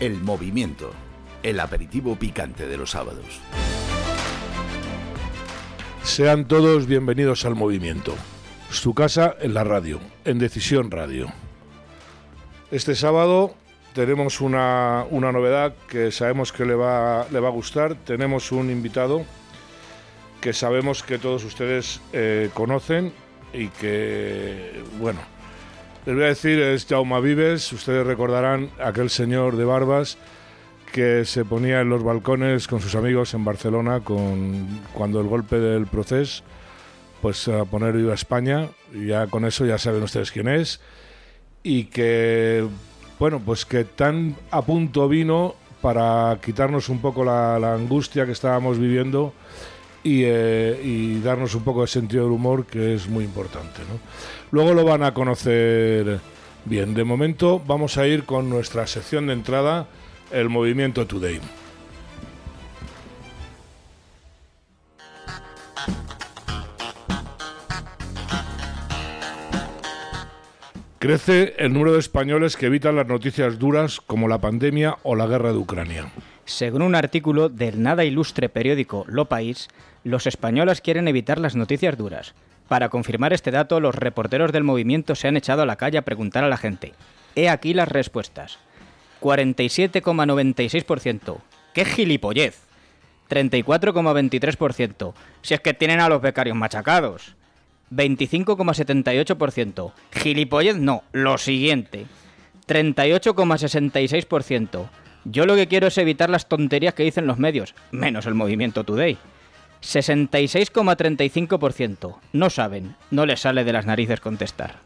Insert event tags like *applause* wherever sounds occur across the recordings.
El movimiento, el aperitivo picante de los sábados. Sean todos bienvenidos al movimiento. Su casa en la radio, en Decisión Radio. Este sábado tenemos una, una novedad que sabemos que le va, le va a gustar. Tenemos un invitado que sabemos que todos ustedes eh, conocen y que, bueno, les voy a decir, es Jaume Vives. Ustedes recordarán aquel señor de barbas que se ponía en los balcones con sus amigos en Barcelona con, cuando el golpe del proceso, pues a poner viva España. Y ya con eso ya saben ustedes quién es. Y que, bueno, pues que tan a punto vino para quitarnos un poco la angustia que estábamos viviendo y, eh, y, darnos un poco de sentido del humor, que es muy importante. Luego lo van a conocer bien. De momento vamos a ir con nuestra sección de entrada, el movimiento Today. Crece el número de españoles que evitan las noticias duras como la pandemia o la guerra de Ucrania. Según un artículo del nada ilustre periódico Lo País, los españoles quieren evitar las noticias duras. Para confirmar este dato, los reporteros del movimiento se han echado a la calle a preguntar a la gente. He aquí las respuestas. 47,96%. ¡Qué gilipollez! 34,23%. Si es que tienen a los becarios machacados. 25,78%. Gilipollez no, lo siguiente. 38,66%. Yo lo que quiero es evitar las tonterías que dicen los medios, menos el movimiento Today. 66,35%. No saben, no les sale de las narices contestar.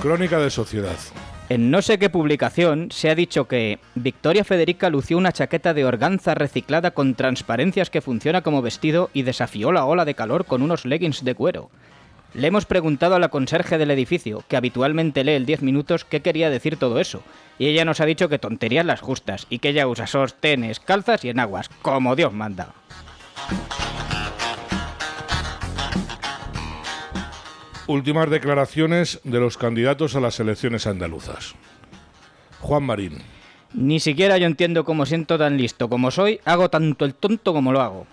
Crónica de sociedad. En no sé qué publicación se ha dicho que Victoria Federica lució una chaqueta de organza reciclada con transparencias que funciona como vestido y desafió la ola de calor con unos leggings de cuero. Le hemos preguntado a la conserje del edificio, que habitualmente lee el 10 minutos, qué quería decir todo eso. Y ella nos ha dicho que tonterías las justas y que ella usa sostenes, calzas y enaguas, como Dios manda. Últimas declaraciones de los candidatos a las elecciones andaluzas. Juan Marín. Ni siquiera yo entiendo cómo siento tan listo como soy, hago tanto el tonto como lo hago.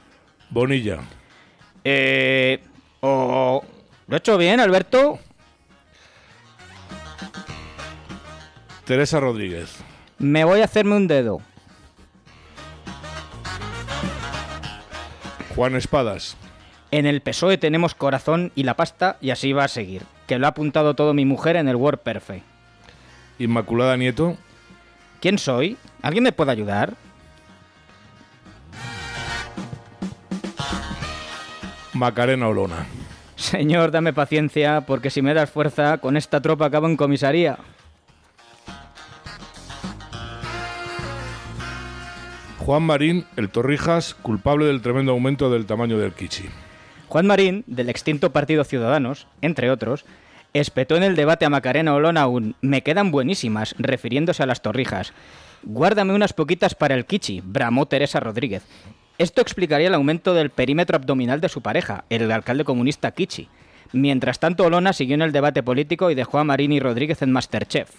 Bonilla. Eh... O... ¿Lo he hecho bien, Alberto? Teresa Rodríguez. Me voy a hacerme un dedo. Juan Espadas. En el PSOE tenemos corazón y la pasta y así va a seguir. Que lo ha apuntado todo mi mujer en el Word Perfect. Inmaculada Nieto. ¿Quién soy? ¿Alguien me puede ayudar? Macarena Olona. Señor, dame paciencia, porque si me das fuerza, con esta tropa acabo en comisaría. Juan Marín, el Torrijas, culpable del tremendo aumento del tamaño del Kichi. Juan Marín, del extinto Partido Ciudadanos, entre otros, espetó en el debate a Macarena Olona un me quedan buenísimas, refiriéndose a las torrijas. Guárdame unas poquitas para el Kichi, bramó Teresa Rodríguez. Esto explicaría el aumento del perímetro abdominal de su pareja, el alcalde comunista Kichi. Mientras tanto, Olona siguió en el debate político y dejó a Marín y Rodríguez en Masterchef.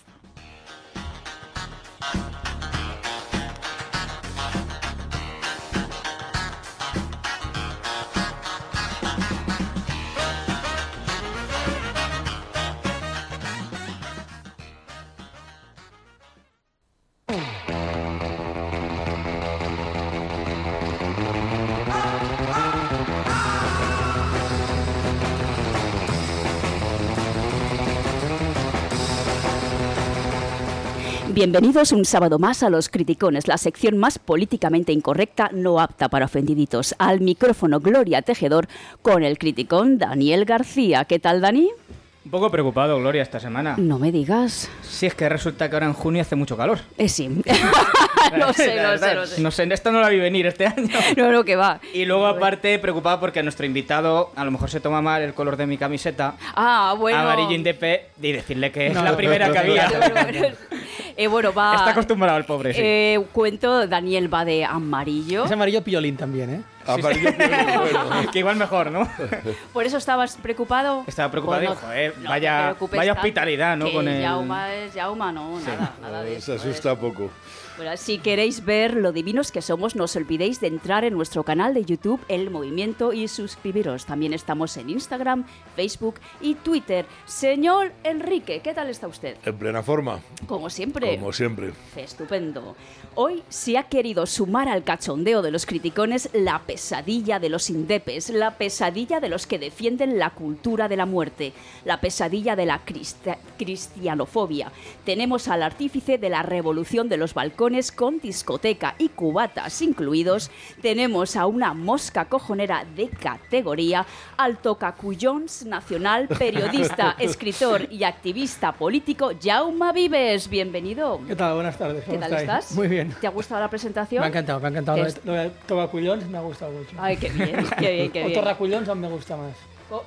Bienvenidos un sábado más a Los Criticones, la sección más políticamente incorrecta, no apta para ofendiditos. Al micrófono Gloria Tejedor con el criticón Daniel García. ¿Qué tal, Dani? Un poco preocupado, Gloria, esta semana. No me digas. Sí, es que resulta que ahora en junio hace mucho calor. Eh, sí. *laughs* *laughs* lo sé, lo sé, lo sé. No sé, esto no la vi venir este *laughs* año. No, no, que va. Y luego, aparte, preocupado porque nuestro invitado a lo mejor se toma mal el color de mi camiseta. Ah, bueno. Amarillo Indepe y decirle que es la primera que había. Eh, bueno, va. Está acostumbrado el pobre, sí. Eh, cuento, Daniel va de amarillo. Es amarillo piolín también, ¿eh? Amarillo *laughs* bueno. que igual mejor, ¿no? Por eso estabas preocupado. Estaba preocupado, Pues joder, no vaya- vaya hospitalidad, ¿no? que con el- Yauma es Yauma, no, nada, nada de Se eso. asusta poco. Bueno, si queréis ver lo divinos que somos, no os olvidéis de entrar en nuestro canal de YouTube El Movimiento y suscribiros. También estamos en Instagram, Facebook y Twitter. Señor Enrique, ¿qué tal está usted? En plena forma, Como siempre. como siempre. Estupendo. Hoy se ha querido sumar al cachondeo de los criticones la pesadilla de los indepes, la pesadilla de los que defienden la cultura de la muerte, la pesadilla de la cristianofobia. Tenemos al artífice de la revolución de los balcones con discoteca y cubatas incluidos. Tenemos a una mosca cojonera de categoría, al tocacuyons nacional, *laughs* periodista, escritor y activista político Jaume Vives. Bienvenido. ¿Qué tal? Buenas tardes. ¿Qué ¿cómo tal estáis? estás? Muy bien. ¿Te ha gustado la presentación? Me ha encantado, me ha encantado. Lo de- Lo me ha gustado mucho. Ay, qué bien, qué bien, qué *laughs* o aún me gusta más.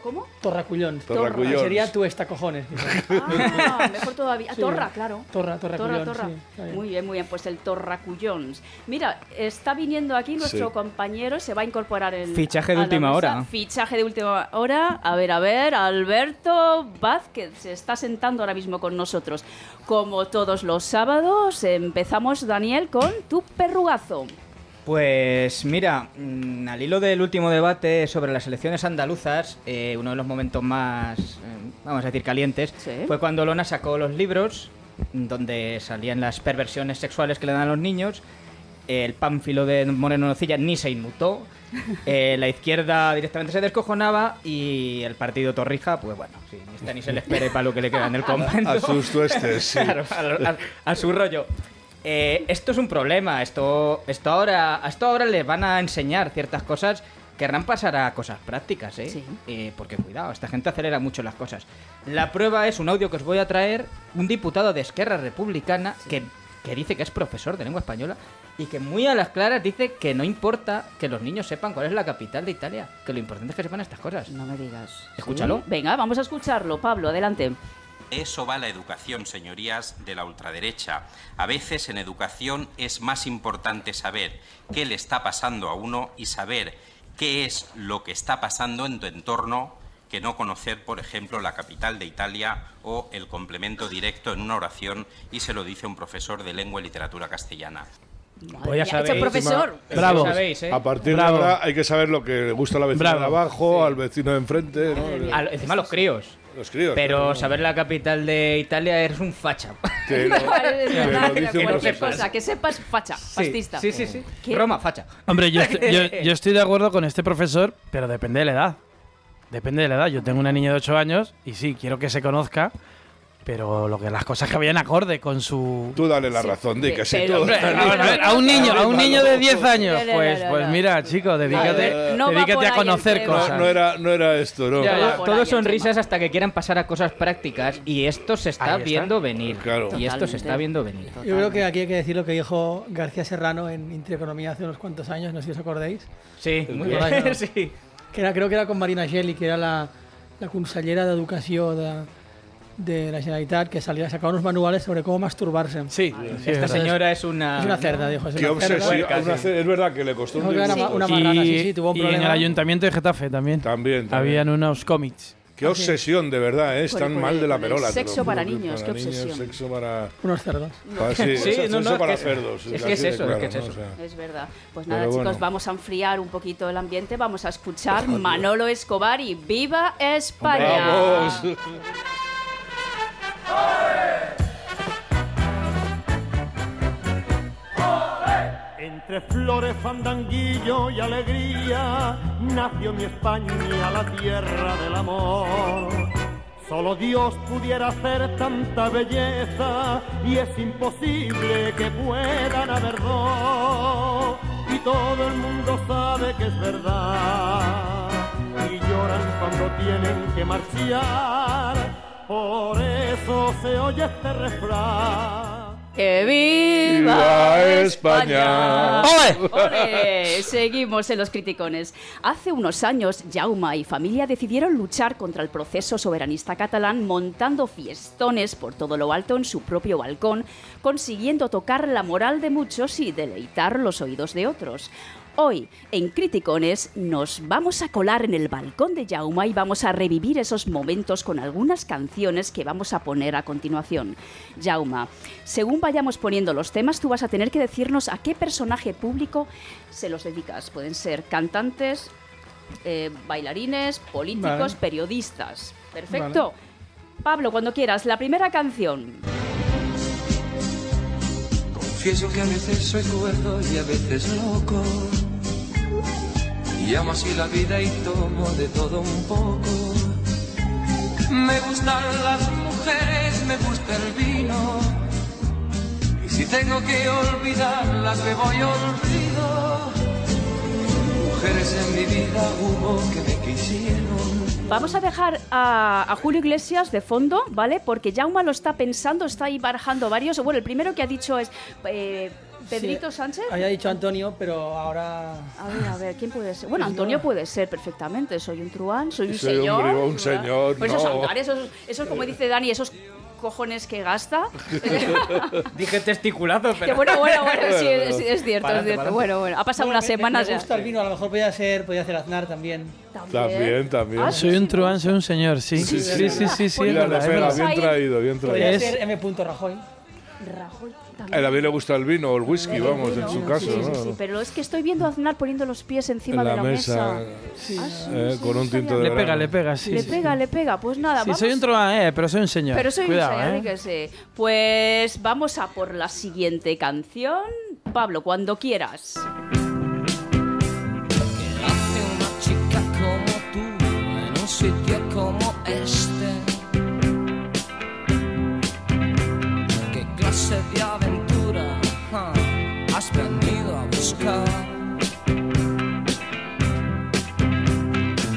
¿Cómo? Torracullons. Torracullons. Sería tú esta cojones. Ah, mejor todavía. Sí. Torra, claro. Torra, Torra, torracullons. torra. sí, bien. muy bien, muy bien. Pues el Torracuyons. Mira, está viniendo aquí nuestro Sí. compañero, se va a incorporar en. Fichaje de última mesa. hora. Fichaje de última hora. A ver, a ver, Alberto Vázquez se está sentando ahora mismo con nosotros. Como todos los sábados, empezamos, Daniel, con tu perrugazo. Pues mira, mm, al hilo del último debate sobre las elecciones andaluzas, eh, uno de los momentos más, eh, vamos a decir, calientes, Sí. fue cuando Lona sacó los libros donde salían las perversiones sexuales que le dan a los niños. El pánfilo de Moreno Nocilla ni se inmutó. *laughs* eh, la izquierda directamente se descojonaba y el partido Torrija, pues bueno, sí, ni está ni se le espere para lo que le queda en el *laughs* convento. A sus tuestes, sí. *laughs* Claro, a, su rollo. Eh, esto es un problema. Esto, esto, ahora, esto ahora les van a enseñar ciertas cosas. Querrán pasar a cosas prácticas, ¿eh? Sí. Eh, porque cuidado, esta gente acelera mucho las cosas. La prueba es un audio que os voy a traer. Un diputado de Esquerra Republicana que, que dice que es profesor de lengua española y que muy a las claras dice que no importa que los niños sepan cuál es la capital de Italia. Que lo importante es que sepan estas cosas. No me digas. Escúchalo. ¿Sí? Venga, vamos a escucharlo. Pablo, adelante. Eso va la educación, señorías, de la ultraderecha. A veces en educación es más importante saber qué le está pasando a uno y saber qué es lo que está pasando en tu entorno que no conocer, por ejemplo, la capital de Italia o el complemento directo en una oración y se lo dice un profesor de lengua y literatura castellana. Pues ya sabéis. ese profesor. Bravo. Ya sabéis, ¿eh? A partir Bravo. de ahora hay que saber lo que le gusta a la vecina Bravo. de abajo, al vecino de enfrente, ¿no? Al- encima los críos. Los críos. Pero ¿no? saber la capital de Italia eres un facha. *laughs* Que lo- es verdad, que lo dice un cualquier cosa, que sepas facha, fascista. Sí, sí, sí. ¿Qué? Roma, facha. Hombre, yo, estoy- yo, *laughs* yo estoy de acuerdo con este profesor, pero depende de la edad. Depende de la edad. Yo tengo una niña de 8 años y sí, quiero que se conozca, pero lo que las cosas que vayan acorde con su. Tú dale la Sí, razón, di pe- que sí. pero- tú. hombre, A, ver, a un niño, a un niño de 10 años, pues, pues mira, chico, dedícate, no dedícate a conocer cosas. No, no era, no era esto, ¿no? Ya, Todo son risas hasta que quieran pasar a cosas prácticas y esto se está, está. viendo venir. Claro. Y esto se está viendo venir. Yo creo que aquí hay que decir lo que dijo García Serrano en Intereconomía hace unos cuantos años, no sé si os acordáis, Sí, muy que- bien. *laughs* sí. que era, creo que era con Marina Geli, que era la, la consellera de Educació de, de la Generalitat, que salía, sacaba unos manuales sobre cómo masturbarse. Sí, Esta señora es una. Es una cerda, dijo. Es Qué una cerda. una sí. Es verdad que le costó Dijo un que una, una marrana, sí, sí, tuvo un y en problema. el ayuntamiento de Getafe también. También, también. Habían unos cómics. Qué obsesión, de verdad, ¿eh? Están por mal de la el perola. sexo para niños, qué obsesión. Sexo para. Unos cerdos. para- sí, *laughs* Sí, sexo no, no, para que- cerdos. es que es así de eso, es claro, que es ¿no? eso. O sea, Es verdad. Pues nada, chicos, bueno. vamos a enfriar un poquito el ambiente. Vamos a escuchar Manolo Escobar y ¡Viva España! ¡Vamos! *laughs* Entre flores, fandanguillo y alegría nació mi España, la tierra del amor. Solo Dios pudiera hacer tanta belleza y es imposible que puedan haber dos. Y todo el mundo sabe que es verdad y lloran cuando tienen que marchar. Por eso se oye este refrán. ¡Que viva ¡Viva España! España! ¡Ole! Seguimos en los criticones. Hace unos años, Jauma y familia decidieron luchar contra el proceso soberanista catalán montando fiestones por todo lo alto en su propio balcón, consiguiendo tocar la moral de muchos y deleitar los oídos de otros. Hoy, en Criticones, nos vamos a colar en el balcón de Jauma y vamos a revivir esos momentos con algunas canciones que vamos a poner a continuación. Jauma, según vayamos poniendo los temas, tú vas a tener que decirnos a qué personaje público se los dedicas. Pueden ser cantantes, eh, bailarines, políticos, Vale. periodistas. Perfecto. Pablo, cuando quieras, la primera canción. Confieso que a veces soy cuerdo y a veces loco. Y amo así la vida y tomo de todo un poco. Me gustan las mujeres, me gusta el vino. Y si tengo que olvidarlas, me voy olvido. Mujeres en mi vida hubo que me quisieron. Vamos a dejar a, a Julio Iglesias de fondo, ¿vale? Porque Jauma lo está pensando, está ahí barajando varios. Bueno, el primero que ha dicho es eh, Pedrito Sánchez. Había dicho Antonio, pero ahora. A ver, a ver, ¿quién puede ser? Bueno, Antonio puede ser perfectamente. Soy un truán, soy un Soy un señor. un señor, Pues no. esos altares, esos, esos, como dice Dani, esos cojones que gasta. *laughs* Dije testiculazo, que pero... bueno, bueno, bueno, sí, es, es cierto, es cierto. Bueno, bueno, ha pasado Bueno, unas me- me- semanas me, ya. gusta el vino, a lo mejor podía ser, podía ser Aznar también. También, también. Ah, Soy un truán, soy un señor, sí. Sí, Sí, sí, sí, sí, sí, verdad. bien traído, bien traído. Podría ser M. Rajoy. Rajoy A también. él a mí le gusta el vino o el whisky, El vamos, vino, en su caso, sí, sí, ¿no? sí, pero es que estoy viendo a Aznar poniendo los pies encima en de la la mesa, Ah, sí, eh, sí, con no un tinto de Le pega, le pega, sí. le sí, pega, sí. le pega. Pues nada, Sí, vamos. soy un truán, eh, pero soy un señor. Pero soy Cuidado, un señor, eh. que sí. Pues vamos a por la siguiente canción. Pablo, cuando quieras. Has venido a buscar?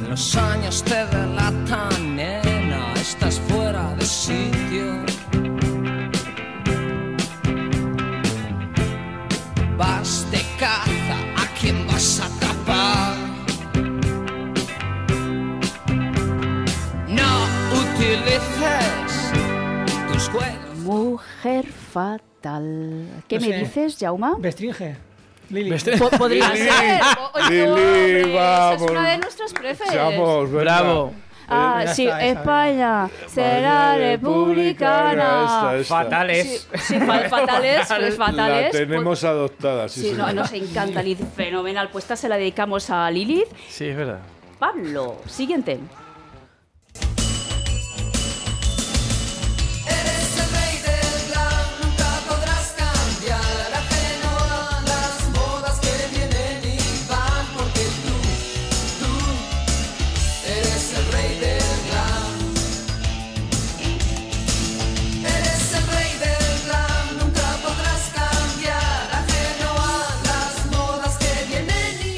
Los años te delatan, nena, estás fuera de sitio. Vas de caza, ¿a quién vas a atrapar? No utilices tus huellas. Mujer ¿Qué No me sé. dices, Jauma? Bestringe. Lili. Podría Lili, ser. Lili, esa vamos. es una de nuestras prefes. Seamos, venga. Bravo. Ah, Ya sí, España será republicana. Fatales. Sí, sí, fa- *laughs* fatales, La fatales. tenemos adoptada, sí, Sí, no, señor. nos encanta Lilith, fenomenal. Pues esta se la dedicamos a Lilith. Sí, es verdad. Pablo, siguiente.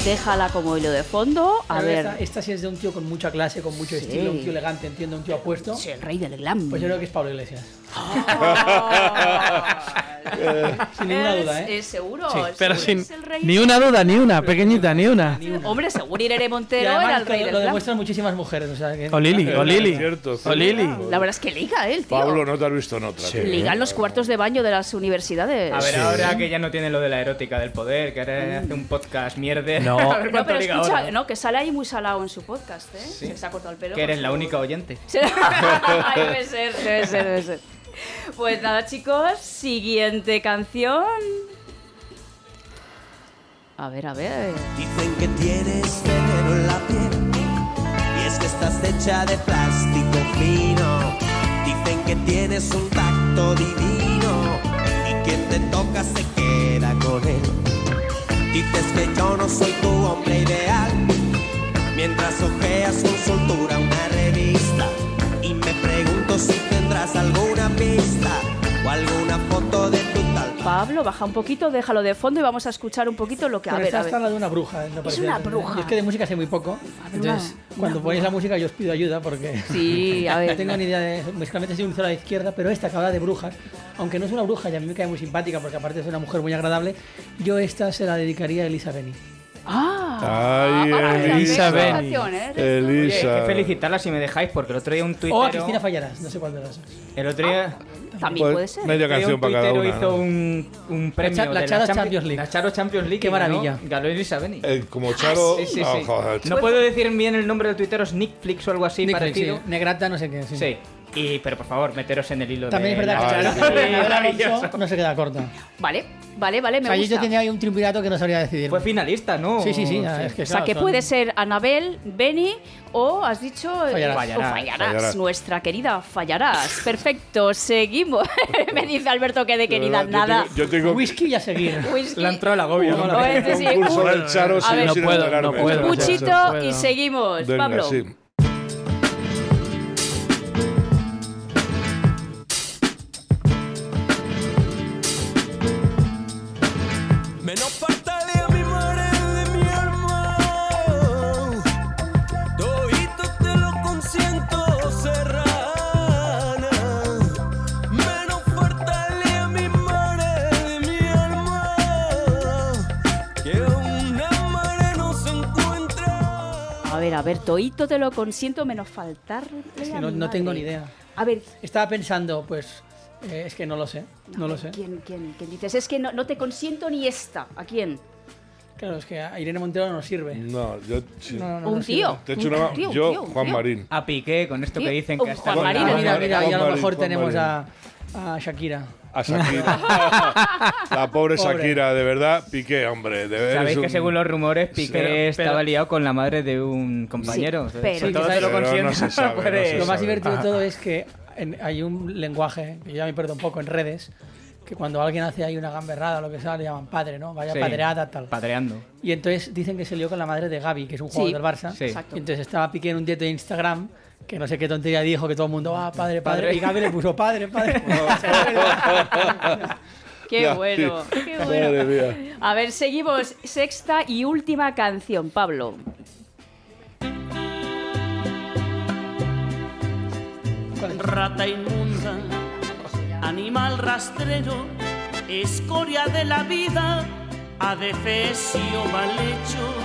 Déjala como hilo de fondo. A ver. Esta, esta sí es de un tío con mucha clase, con mucho Sí. estilo, un tío elegante, entiendo, un tío apuesto. Sí, el rey del glam. Pues yo creo que es Pablo Iglesias. Sin ninguna duda, ¿eh? Es seguro. Sí, Pero seguro sin es el rey. ni una duda, ni una, pequeñita, ni una. Hombre, seguro Irene Montero además era el rey lo, del lo glam. demuestran muchísimas mujeres. O sea, que O Lili, o Lili. Cierto, O Lili. La verdad es que liga, ¿eh, tío. Pablo, no te has visto en otra. Sí. Liga en los cuartos de baño de las universidades. A ver, ahora que ya no tiene lo de la erótica del poder, que ahora hace un podcast mierde. No. *laughs* A ver No, pero liga escucha, ahora. no, que sale ahí muy salado en su podcast, ¿eh? Se, se ha cortado el pelo. Que eres la única oyente. *laughs* Ay, debe ser, debe ser, debe ser. *laughs* Pues nada, chicos, siguiente canción. A ver, a ver. Dicen que tienes veneno en la piel y es que estás hecha de plástico fino. Dicen que tienes un tacto divino y quien te toca se queda con él. Dices que yo no soy tu hombre ideal mientras ojeas con soltura una revista alguna pista o alguna foto de tu tal. Pablo, baja un poquito, déjalo de fondo y vamos a escuchar un poquito lo que... A Pero ver, esta a está ver. la de una bruja. me parece. una bruja. Es que de música sé muy poco. Entonces, una- cuando una ponéis la música, yo os pido ayuda porque. Sí, a ver. *laughs* no tengo ni idea de. Musicalmente soy un cero a la izquierda, pero esta que habla de brujas, aunque no es una bruja y a mí me cae muy simpática porque aparte es una mujer muy agradable, yo esta se la dedicaría a Elisa Beni. Ah, Ay, ah, Elisa. hay Elisa. que felicitarla si me dejáis, porque el otro día un tuitero... O a Cristina Fallarás, no sé cuál de las. El otro día... También Pues, puede ser. media canción para cada tuitero una. hizo ¿no? un, un premio Cha- la de Charo Champi- Champions League. La Charo Champions League. Qué maravilla. Ganó Elisa Beni. Eh, como Charo. Sí, sí, ah, sí. joder. No puedo decir bien el nombre del tuitero, es Nickflix o algo así Nick parecido. sí. Negrata, no sé qué. Sí. Sí. Y, pero por favor, meteros en el hilo También es de verdad que Ah, la sí. Charo- Sí, *laughs* Alonso no se queda corta. Vale, vale, vale, me o sea, gusta. yo tenía ahí un triunvirato que no sabría decidir. Fue finalista, ¿no? Sí, sí, sí. Es que, O sea, claro, que son- puede ser Anabel, Beni o has dicho eh, Fallarás. o Fallarás. Fallarás, Fallarás. nuestra querida Fallarás. Perfecto, seguimos. *laughs* me dice Alberto que de querida verdad, yo nada. tengo- Yo tengo, Whisky y a seguir. Whisky. Le ha entrado el agobio, ¿no? Es No puedo, enterarme. no puedo. No puedo. y seguimos. Pablo. Ver, a ver, Toito te lo consiento menos faltar. Es que no, no tengo ni idea. A ver, Estaba pensando, pues, eh, es que no lo sé. No lo sé. ¿quién, quién, quién dices? Es que no, no te consiento ni esta. ¿A quién? Claro, es que a Irene Montero no nos sirve. No, yo. sí. No, no, no un tío. Te he hecho un una. tío, yo, tío, Juan tío. Marín. A Piqué, con esto que dicen que hasta Juan Juan Marín, Mira, mira, y a lo mejor Juan tenemos Marín. a, a Shakira. A Shakira. *laughs* La pobre Pobre. Shakira, de verdad, Piqué, hombre. De ver, Sabéis que un- según los rumores, Piqué Pero- estaba pero- liado con la madre de un compañero. Sí, pero- Si Sí, todo lo Pero no se sabe, no *laughs* se Lo más sabe. divertido de todo es que en- hay un lenguaje, que ya me pierdo un poco en redes, que cuando alguien hace ahí una gamberrada o lo que sea, le llaman padre, ¿no? Vaya Sí, padreada, tal. Padreando. Y entonces dicen que se lió con la madre de Gaby, que es un jugador Sí, del Barça. sí. Exacto. Y entonces estaba Piqué en un directo de Instagram, que no sé qué tontería dijo, que todo el mundo, ah, padre, padre. Padre. Y Gaby le puso padre, padre. *laughs* *laughs* Qué bueno, qué Madre bueno. mía. A ver, seguimos. Sexta y última canción, Pablo. Rata inmunda, animal rastrero, escoria de la vida, adefesio mal hecho.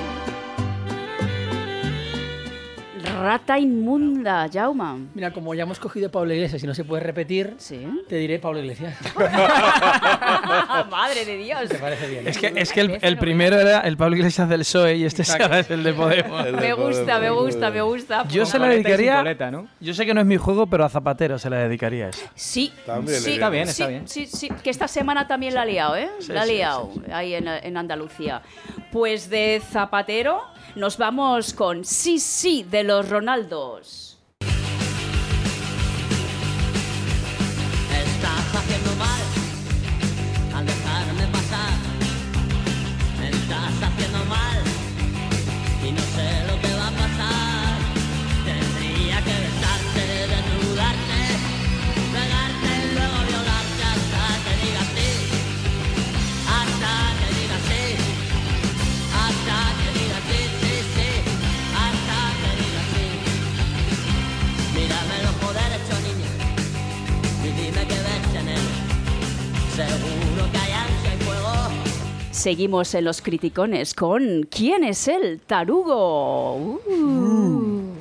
Rata inmunda, Jauma. Mira, como ya hemos cogido Pablo Iglesias y no se puede repetir, Sí. te diré Pablo Iglesias. *laughs* Madre de Dios. ¿Te parece bien? Es que, es que el, el primero era el Pablo Iglesias del PSOE y este Exacto. es el de Podemos. El de Me gusta, me gusta, me gusta. Yo se la dedicaría. coleta, ¿no? Yo sé que no es mi juego, pero a Zapatero se la dedicaría eso. Sí, También sí, Está bien, sí, está bien. Sí, sí, que esta semana también la ha liado, ¿eh? Sí, la ha sí, liado ahí en, en Andalucía. Pues de Zapatero nos vamos con Sí, sí, de los Ronaldos. Seguro que. Seguimos en los criticones con ¿Quién es el tarugo? Uh.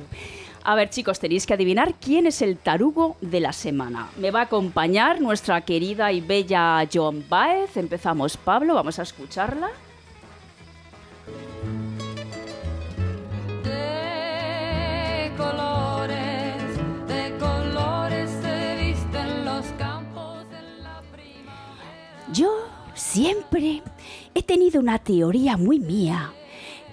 A ver chicos, tenéis que adivinar quién es el tarugo de la semana. Me va a acompañar nuestra querida y bella Joan Baez. Empezamos Pablo, vamos a escucharla. Siempre he tenido una teoría muy mía.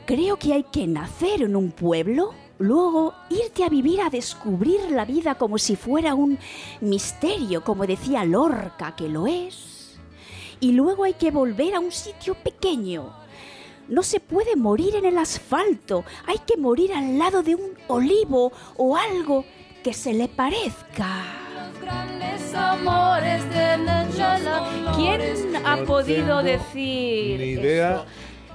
Creo que hay que nacer en un pueblo, luego irte a vivir a descubrir la vida como si fuera un misterio, como decía Lorca que lo es. Y luego hay que volver a un sitio pequeño. No se puede morir en el asfalto, hay que morir al lado de un olivo o algo que se le parezca. Amores de los ¿Quién ha No podido decir Ni idea. esto?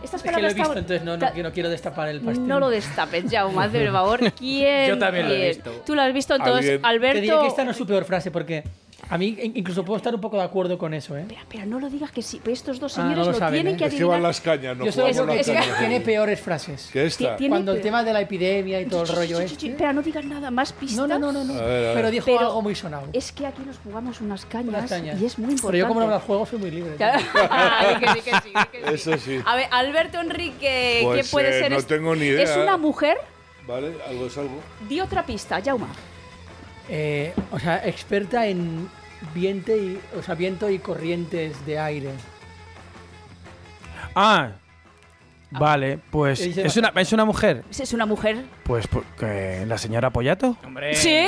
Estas Es que lo he palabras visto, estaban- entonces no, no, no quiero destapar el pastel. no lo destapes, ya, más por *laughs* favor. ¿Quién? Yo también lo he visto. Tú lo has visto, entonces, Alguien- Te diré que Alberto. esta no es su peor frase porque A mí in- incluso puedo estar un poco de acuerdo con eso, ¿eh? Pero no lo digas que sí, pero estos dos Ah, señores no lo lo, saben, tienen ¿eh? que Es que adivinar. las cañas, no Yo solo jugamos digo que las tiene, cañas. tiene peores frases. ¿Qué esta? Tiene Cuando el tema de la epidemia y todo el rollo ch, este. Pero no digas nada, más pistas. No, no, no, no. no. A ver, a ver. Pero dijo Pero algo muy sonado. Es que aquí nos jugamos unas cañas, Unas cañas. y es muy importante. Pero yo como no me las juego soy muy libre. *laughs* *laughs* Ah, di que sí, que sí, di que sí. Eso sí. A ver, Alberto Enrique, Pues, ¿qué puede eh, ser? no tengo ni idea. ¿Es una mujer? ¿Vale? Algo es algo. Di otra pista, Jauma. Eh, o sea, experta en viento y, o sea, viento y corrientes de aire. Ah, vale, pues Dice- es una, es una mujer. ¿Es una mujer? Pues porque la señora Pollato. Hombre. Sí,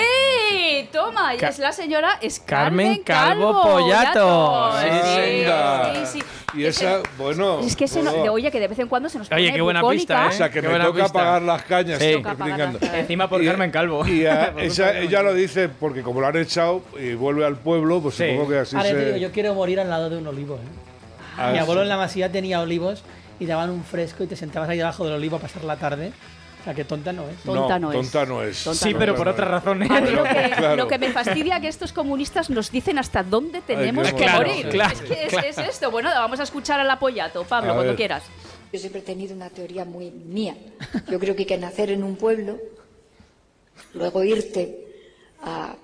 toma, y Ca- es la señora es Carmen Carmen, Calvo Pollato. Sí, sí, sí. Y esa, bueno. Es que se bueno. de, oye, que de vez en cuando se nos Oye, pone qué buena bucólica. pista, O sea, que Qué me buena toca pista. apagar las cañas. Sí. Toca apagar criticando. las cañas. Encima por Y- Carmen Calvo. Y a- *laughs* esa- ella lo dice porque como lo han echado y vuelve al pueblo, pues Sí. supongo que así Ahora se... te digo, yo quiero morir al lado de un olivo. ¿eh? Ah, Mi abuelo sí. en la masía tenía olivos y daban un fresco y te sentabas ahí debajo del olivo a pasar la tarde. O sea, que tonta no es. Tonta no, es. Tonta no es. Sí, pero por otras razones. A mí lo que, Claro. lo que me fastidia es que estos comunistas nos dicen hasta dónde tenemos que morir. Claro, es que es, esto. Bueno, vamos a escuchar al apoyato. Pablo, A cuando ver. quieras. Yo siempre he tenido una teoría muy mía. Yo creo que hay que nacer en un pueblo, luego irte a,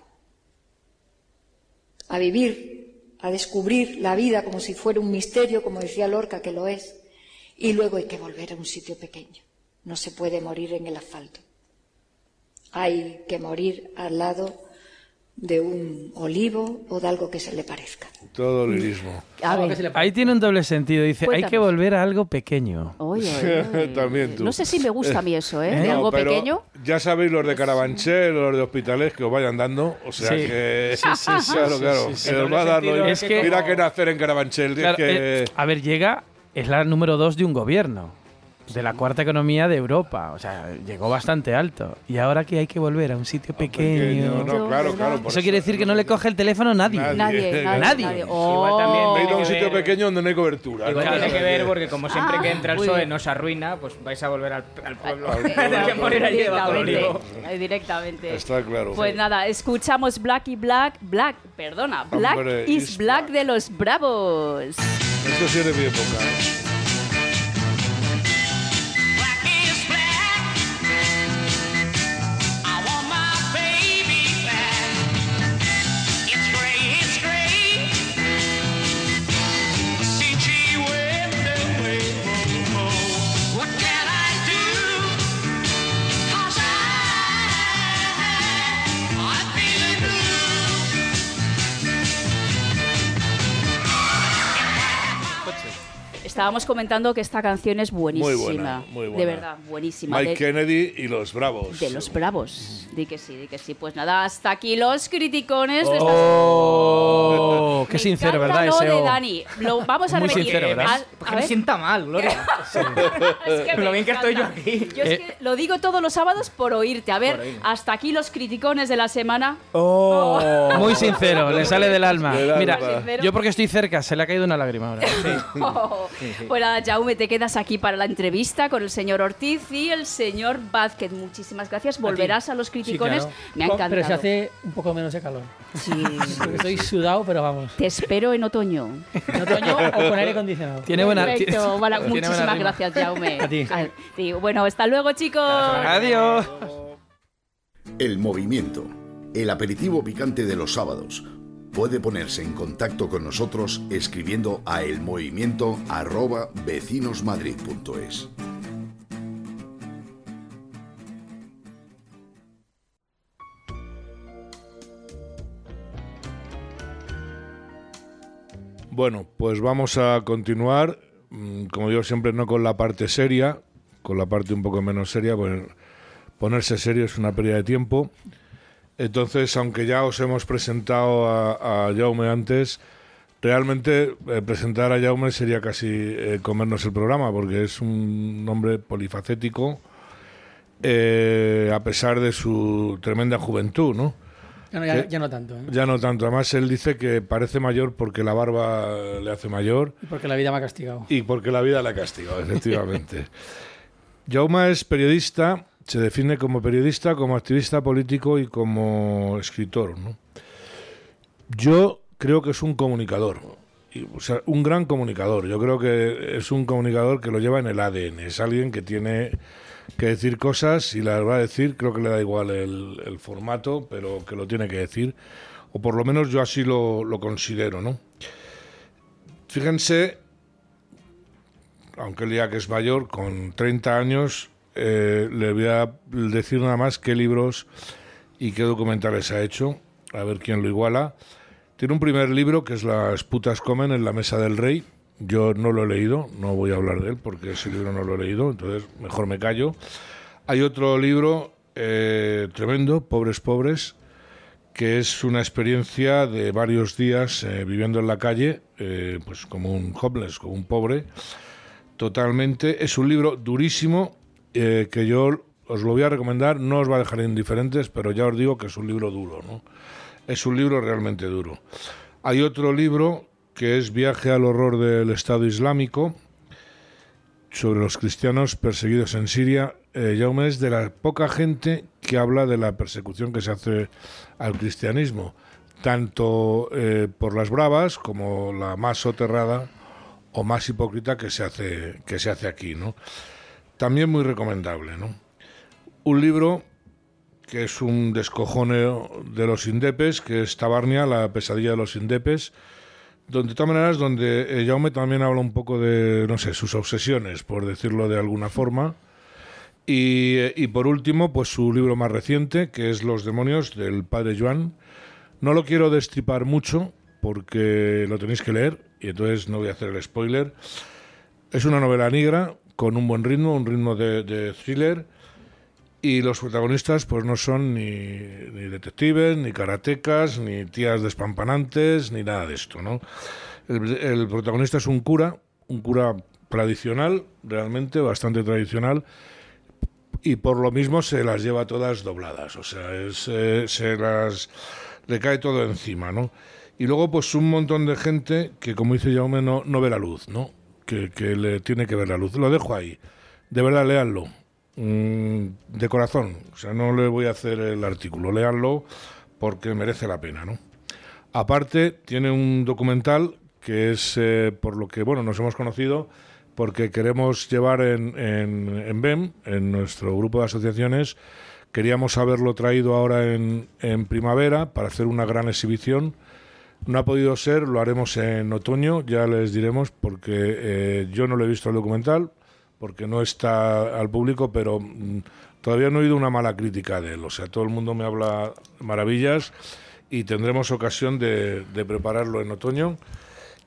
a vivir, a descubrir la vida como si fuera un misterio, como decía Lorca que lo es, y luego hay que volver a un sitio pequeño. No se puede morir en el asfalto. Hay que morir al lado de un olivo o de algo que se le parezca. Todo lirismo. Se Ahí tiene un doble sentido. Dice, hay que volver a algo pequeño. Oye, *laughs* oye, oye. También tú. No sé si me gusta a mí eso, ¿eh? De ¿Eh? No, algo pero pequeño. Ya sabéis los de Carabanchel o los de Hospitales que os vayan dando. O sea Sí. que. Sí, sí, sí, *laughs* claro, sí, claro. sí, sí. que os va a dar lo- es que Mira que nacer en Carabanchel. es Claro, que- eh, a ver, llega, es la número dos de un gobierno, de la cuarta economía de Europa. O sea, llegó bastante alto. Y ahora que hay que volver a un sitio pequeño. pequeño, no, claro, claro. por Eso quiere decir que no le coge el teléfono nadie. Nadie. Nadie, nadie. Nadie. nadie. Igual también Oh. Ido a un sitio ver- pequeño donde no hay cobertura. Igual ¿no? tiene que ver que- porque como siempre Ah, que entra el PSOE nos arruina, pues vais a volver al, al pueblo. *laughs* Directamente. Directamente. Está claro. Pues nada, escuchamos Black y Black, Black, perdona, Black Hombre, is is Black de los Bravos. Esto sí es de mi época. ¿eh? Estábamos comentando que esta canción es buenísima. Muy buena, muy buena. De verdad, buenísima. Mike de, Kennedy y los Bravos. de los Bravos. Di que sí, di que sí. Pues nada, hasta aquí los criticones de esta Oh, qué sincero, ¿verdad? lo Ese de o- Dani. Lo vamos a Muy repetir. sincero, ¿verdad? A- Porque a me ver. sienta mal, Gloria. *laughs* Es que me Lo bien que estoy yo aquí. Yo es Eh. que lo digo todos los sábados por oírte. A ver, hasta aquí los criticones de la semana. Oh, muy sincero, le sale del alma. Del. Mira, Sincero. yo porque estoy cerca, se le ha caído una lágrima ahora. Pues *laughs* *laughs* nada, Jaume, te quedas aquí para la entrevista con el señor Ortiz y el señor Vázquez. Muchísimas gracias. Volverás a, los criticones. claro. Me ha encantado. Pero se hace un poco menos de calor. Sí. *laughs* Porque estoy sudado, pero vamos. Te espero en otoño. En otoño o con aire acondicionado. Tiene buena. Perfecto. *laughs* Bueno, tiene muchísimas gracias, Jaume. A ti. ti. Bueno, hasta luego, chicos. Adiós. El movimiento. El aperitivo picante de los sábados. Puede ponerse en contacto con nosotros escribiendo a elmovimiento@vecinosmadrid.es. Bueno, pues vamos a continuar, mm, como digo siempre, no con la parte seria, con la parte un poco menos seria, pues ponerse serio es una pérdida de tiempo. Entonces, aunque ya os hemos presentado a, a Jaume antes, realmente eh, presentar a Jaume sería casi eh, comernos el programa, porque es un hombre polifacético, eh, a pesar de su tremenda juventud, ¿no? Ya no, ya- no tanto. ¿eh? Ya no tanto. Además, él dice que parece mayor porque la barba le hace mayor Y Porque la vida me ha castigado. y porque la vida le ha castigado, efectivamente. *laughs* Jauma es periodista, se define como periodista, como activista político y como escritor. ¿no? Yo creo que es un comunicador. O sea, un gran comunicador. Yo creo que es un comunicador que lo lleva en el ADN. Es alguien que tiene que decir cosas y las va a decir. Creo que le da igual el, el formato, pero que lo tiene que decir. O por lo menos yo así lo, lo considero, ¿no? Fíjense, aunque él ya que es mayor, con 30 años, eh, le voy a decir nada más qué libros y qué documentales ha hecho, a ver quién lo iguala. Tiene un primer libro que es Las putas comen en la mesa del rey. Yo no lo he leído, no voy a hablar de él porque ese libro no lo he leído, entonces mejor me callo. Hay otro libro eh, tremendo, Pobres Pobres, que es una experiencia de varios días eh, viviendo en la calle, pues como un homeless, como un pobre, totalmente. Es un libro durísimo eh, que yo os lo voy a recomendar, no os va a dejar indiferentes, pero ya os digo que es un libro duro, ¿no? Es un libro realmente duro. Hay otro libro que es Viaje al horror del Estado Islámico, sobre los cristianos perseguidos en Siria. Eh, Jaume es de la poca gente que habla de la persecución que se hace al cristianismo, tanto eh, por las bravas como la más soterrada o más hipócrita que se hace, que se hace aquí. ¿no? También muy recomendable. ¿no? Un libro que es un descojone de los indepes, que es Tabarnia, la pesadilla de los indepes, donde de todas maneras, donde eh, Jaume también habla un poco de, no sé, sus obsesiones, por decirlo de alguna forma. Y, eh, y por último, pues su libro más reciente, que es Los demonios, del padre Joan. No lo quiero destripar mucho, porque lo tenéis que leer, y entonces no voy a hacer el spoiler. Es una novela negra, con un buen ritmo, un ritmo de, de thriller, y los protagonistas pues no son ni, ni detectives, ni karatecas, ni tías despampanantes, ni nada de esto, ¿no? El, el protagonista es un cura, un cura tradicional, realmente bastante tradicional, y por lo mismo se las lleva todas dobladas, o sea, es, eh, se las le cae todo encima, ¿no? Y luego pues un montón de gente que como dice Jaume no, no ve la luz, ¿no? Que, le tiene que ver la luz. Lo dejo ahí. De verdad, léanlo. Mm, de corazón. O sea, no le voy a hacer el artículo. Léanlo porque merece la pena, ¿no? Aparte, tiene un documental que es eh, por lo que, bueno, nos hemos conocido porque queremos llevar en, en, en BEM, en nuestro grupo de asociaciones, queríamos haberlo traído ahora en, en primavera para hacer una gran exhibición. No ha podido ser, lo haremos en otoño, ya les diremos, porque eh, yo no lo he visto el documental, porque no está al público, pero mm, todavía no he oído una mala crítica de él. O sea, todo el mundo me habla maravillas y tendremos ocasión de, prepararlo en otoño.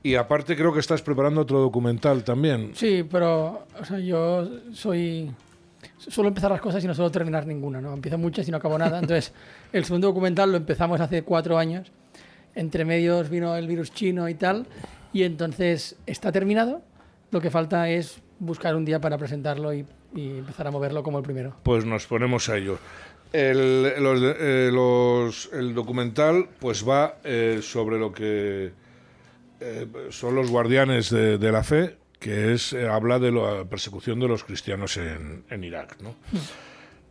Y aparte creo que estás preparando otro documental también. Sí, pero yo soy... Suelo empezar las cosas y no suelo terminar ninguna, ¿no? Empiezo muchas y no acabo nada. Entonces, el segundo documental lo empezamos hace cuatro años. Entre medios vino el virus chino y tal. Y entonces está terminado. Lo que falta es buscar un día para presentarlo y, y empezar a moverlo como el primero. Pues nos ponemos a ello. El, los, eh, los, el documental pues va eh, sobre lo que eh, son los guardianes de, de la fe, que es eh, habla de la persecución de los cristianos en, en Irak. ¿no?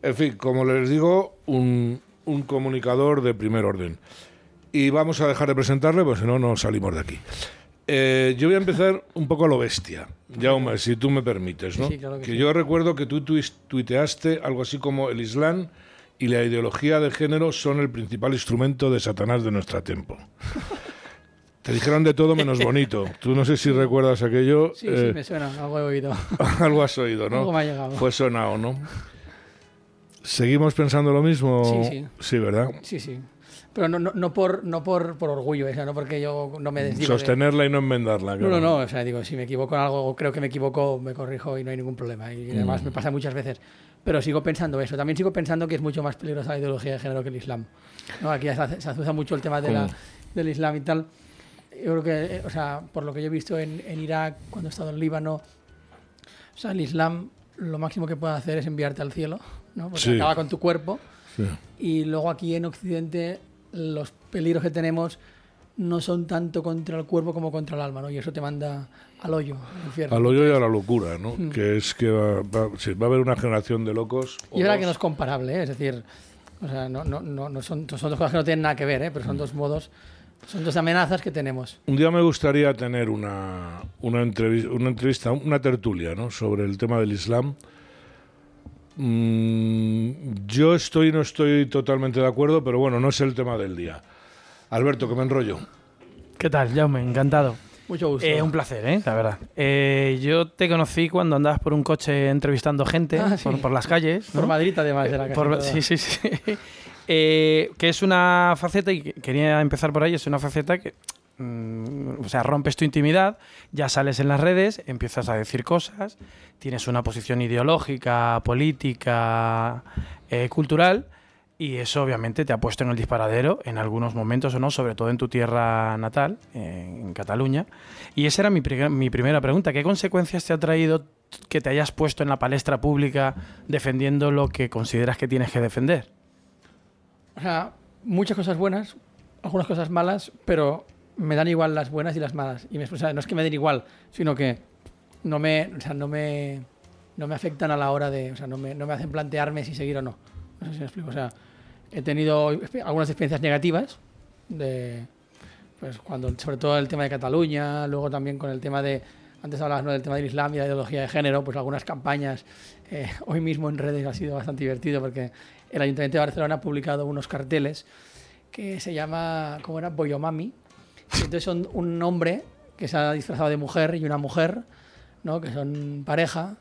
En fin, como les digo, un, un comunicador de primer orden. Y vamos a dejar de presentarle, pues si no, no salimos de aquí. Eh, yo voy a empezar un poco a lo bestia, Jaume, si tú me permites, ¿no? Sí, claro que que sí. yo recuerdo que tú tuiteaste algo así como el Islam y la ideología de género son el principal instrumento de Satanás de nuestro tiempo. *laughs* Te dijeron de todo menos bonito. Tú no sé si recuerdas aquello. Sí, eh, sí, me suena, algo he oído. *laughs* algo has oído, ¿no? Algo me ha llegado. Fue sonado, ¿no? ¿Seguimos pensando lo mismo? Sí, sí. Sí, ¿verdad? Sí, sí. Pero no, no, no por, no por, por orgullo, o sea, no porque yo no me desdigo. de- Sostenerla y no enmendarla. No, claro. no, no, o sea, digo, si me equivoco en algo o creo que me equivoco, me corrijo y no hay ningún problema. Y además Mm. me pasa muchas veces. Pero sigo pensando eso. También sigo pensando que es mucho más peligrosa la ideología de género que el Islam. ¿no? Aquí se, se azuza mucho el tema de la- del Islam y tal. Yo creo que, eh, o sea, por lo que yo he visto en, en Irak, cuando he estado en Líbano, o sea, el Islam lo máximo que puede hacer es enviarte al cielo, ¿no? Porque Sí. acaba con tu cuerpo. Sí. Y luego aquí en Occidente los peligros que tenemos no son tanto contra el cuerpo como contra el alma, ¿no? Y eso te manda al hoyo, al infierno. Al hoyo y a la locura, ¿no? Mm. Que es que va, va- sí, va a haber una generación de locos. Y es verdad que no es comparable, ¿eh? es decir, o sea, no, no, no, no son, son dos cosas que no tienen nada que ver, ¿eh? pero son dos modos Son dos amenazas que tenemos. Un día me gustaría tener una, una, entrevi- una entrevista, una tertulia ¿no? sobre el tema del Islam. Mm, yo estoy y no estoy totalmente de acuerdo, pero bueno, no es el tema del día. Alberto, que me enrollo. ¿Qué tal, Jaume? Encantado. Mucho gusto. Eh, un placer, ¿eh? La verdad. Eh, yo te conocí cuando andabas por un coche entrevistando gente Ah, sí. por, por las calles. Por. Madrid, además, era casi por-. Sí, sí, sí. *laughs* Eh, que es una faceta, y que- quería empezar por ahí, es una faceta que, o sea, rompes tu intimidad, ya sales en las redes, empiezas a decir cosas, tienes una posición ideológica, política, eh, cultural, y eso obviamente te ha puesto en el disparadero en algunos momentos o no, sobre todo en tu tierra natal, en Cataluña. Y esa era mi primera pregunta. ¿Qué consecuencias te ha traído que te hayas puesto en la palestra pública defendiendo lo que consideras que tienes que defender? O sea, muchas cosas buenas, algunas cosas malas, pero me dan igual las buenas y las malas. Y me, o sea, no es que me den igual, sino que no me, o sea, no me, no me afectan a la hora de, o sea, no me, no me hacen plantearme si seguir o no. No sé si me explico. O sea, he tenido algunas experiencias negativas de, pues cuando, sobre todo el tema de Cataluña, luego también con el tema de, antes hablabas ¿no? del tema del Islam y la ideología de género, pues algunas campañas, eh, hoy mismo en redes ha sido bastante divertido porque el Ayuntamiento de Barcelona ha publicado unos carteles que se llama, ¿cómo era? Boyomami. Entonces son un hombre que se ha disfrazado de mujer y una mujer, ¿no? Que son pareja.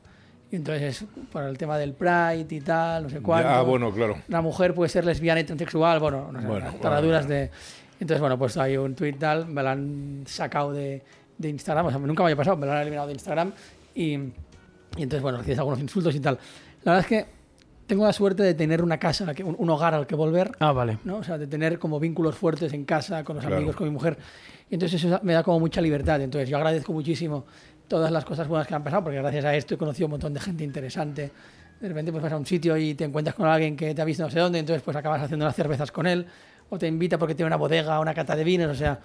Y entonces, por el tema del Pride y tal, no sé cuánto. Ah, bueno, claro. La mujer puede ser lesbiana y transexual, bueno, no sé, Bueno, las bueno, de... Entonces, bueno, pues hay un tuit tal, me lo han sacado de, de Instagram, o sea, nunca me había pasado, me lo han eliminado de Instagram y, y entonces, bueno, recibes algunos insultos y tal. La verdad es que tengo la suerte de tener una casa, un, un hogar al que volver, Ah, vale. ¿no? O sea, de tener como vínculos fuertes en casa, con los Claro. amigos, con mi mujer. Y entonces eso me da como mucha libertad. Entonces yo agradezco muchísimo todas las cosas buenas que han pasado, porque gracias a esto he conocido un montón de gente interesante. De repente pues vas a un sitio y te encuentras con alguien que te ha visto no sé dónde, entonces pues acabas haciendo unas cervezas con él, o te invita porque tiene una bodega, una cata de vinos, o sea,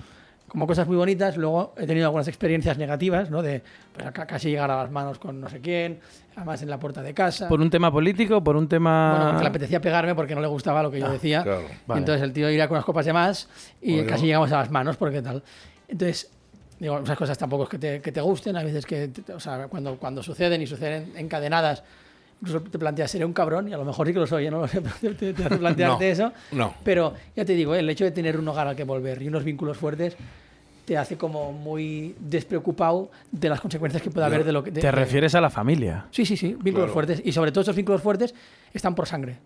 como cosas muy bonitas. Luego he tenido algunas experiencias negativas, ¿no? De pues, acá casi llegar a las manos con no sé quién, además en la puerta de casa. ¿Por un tema político? ¿Por un tema...? Bueno, que le apetecía pegarme porque no le gustaba lo que yo Ah, decía. claro, vale. entonces el tío irá con unas copas de más y Bueno. casi llegamos a las manos porque tal. Entonces, digo, esas cosas tampoco es que te, que te gusten, a veces que, te- o sea, cuando, cuando suceden y suceden encadenadas, te planteas, seré un cabrón y a lo mejor sí que lo soy, ¿eh? no lo sé, *laughs* te, te hace plantearte No, eso. no. Pero ya te digo, ¿eh? el hecho de tener un hogar al que volver y unos vínculos fuertes te hace como muy despreocupado de las consecuencias que puede haber de lo que... de- Te de- refieres a la familia. Sí, sí, sí, vínculos Claro. fuertes. Y sobre todo esos vínculos fuertes están por sangre.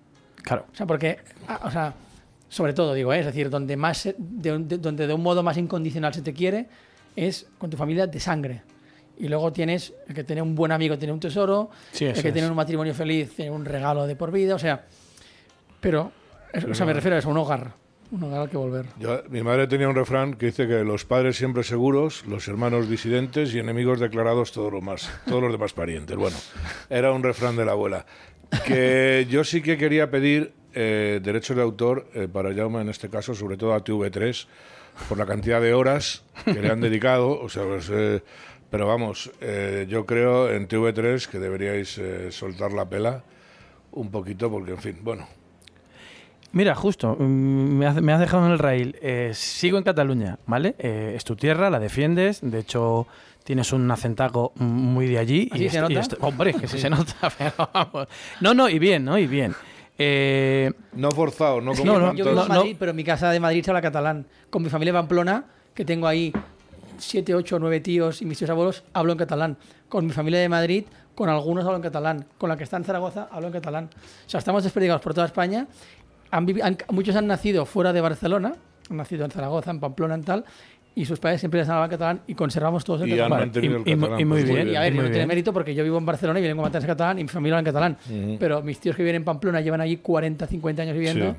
Claro. O sea, porque, ah, o sea, sobre todo digo, ¿eh? es decir, donde más, de, de- donde de un modo más incondicional se te quiere es con tu familia de sangre. Y luego tienes el que tiene un buen amigo tiene un tesoro, Sí, el que tiene es. un matrimonio feliz tiene un regalo de por vida, o sea, pero, es- o sea, me Pero- refiero a eso, un hogar, un hogar al que volver. Yo- mi madre tenía un refrán que dice que los padres siempre seguros, los hermanos disidentes y enemigos declarados todos los más, todos los demás parientes. Bueno, era un refrán de la abuela. Que yo sí que quería pedir eh, derechos de autor eh, para Jaume en este caso, sobre todo a TV3, por la cantidad de horas que le han dedicado. O sea, pues, eh, pero vamos, eh, yo creo en TV3 que deberíais eh, soltar la pela un poquito, porque en fin, bueno, Mira, justo, mm, me has, me has dejado en el rail. Eh, sigo en Cataluña, ¿vale? Eh, es tu tierra, la defiendes. De hecho, tienes un acentaco muy de allí. ¿Así y se y nota? hombre, que sí se nota, *laughs* pero vamos. No, no, y bien, ¿no? Y bien. Eh, no forzado, no como yo- tantos- yo vivo en no, Madrid, pero en mi casa de Madrid se habla catalán. Con mi familia de Pamplona, que tengo ahí siete, ocho, nueve tíos y mis tíos abuelos, hablo en catalán. Con mi familia de Madrid, con algunos hablo en catalán. Con la que está en Zaragoza, hablo en catalán. O sea, estamos desperdigados por toda España. Han han- muchos han nacido fuera de Barcelona, han nacido en Zaragoza, en Pamplona, en tal, y sus padres siempre les hablaban catalán y conservamos todos el Y han catalán. mantenido el Y- y catalán, y muy pues bien, Y a ver, y no tiene bien. mérito porque yo vivo en Barcelona y lengua materna es catalán y mi familia habla en catalán. Ujú. Pero mis tíos que viven en Pamplona llevan allí 40, 50 años viviendo. Sí.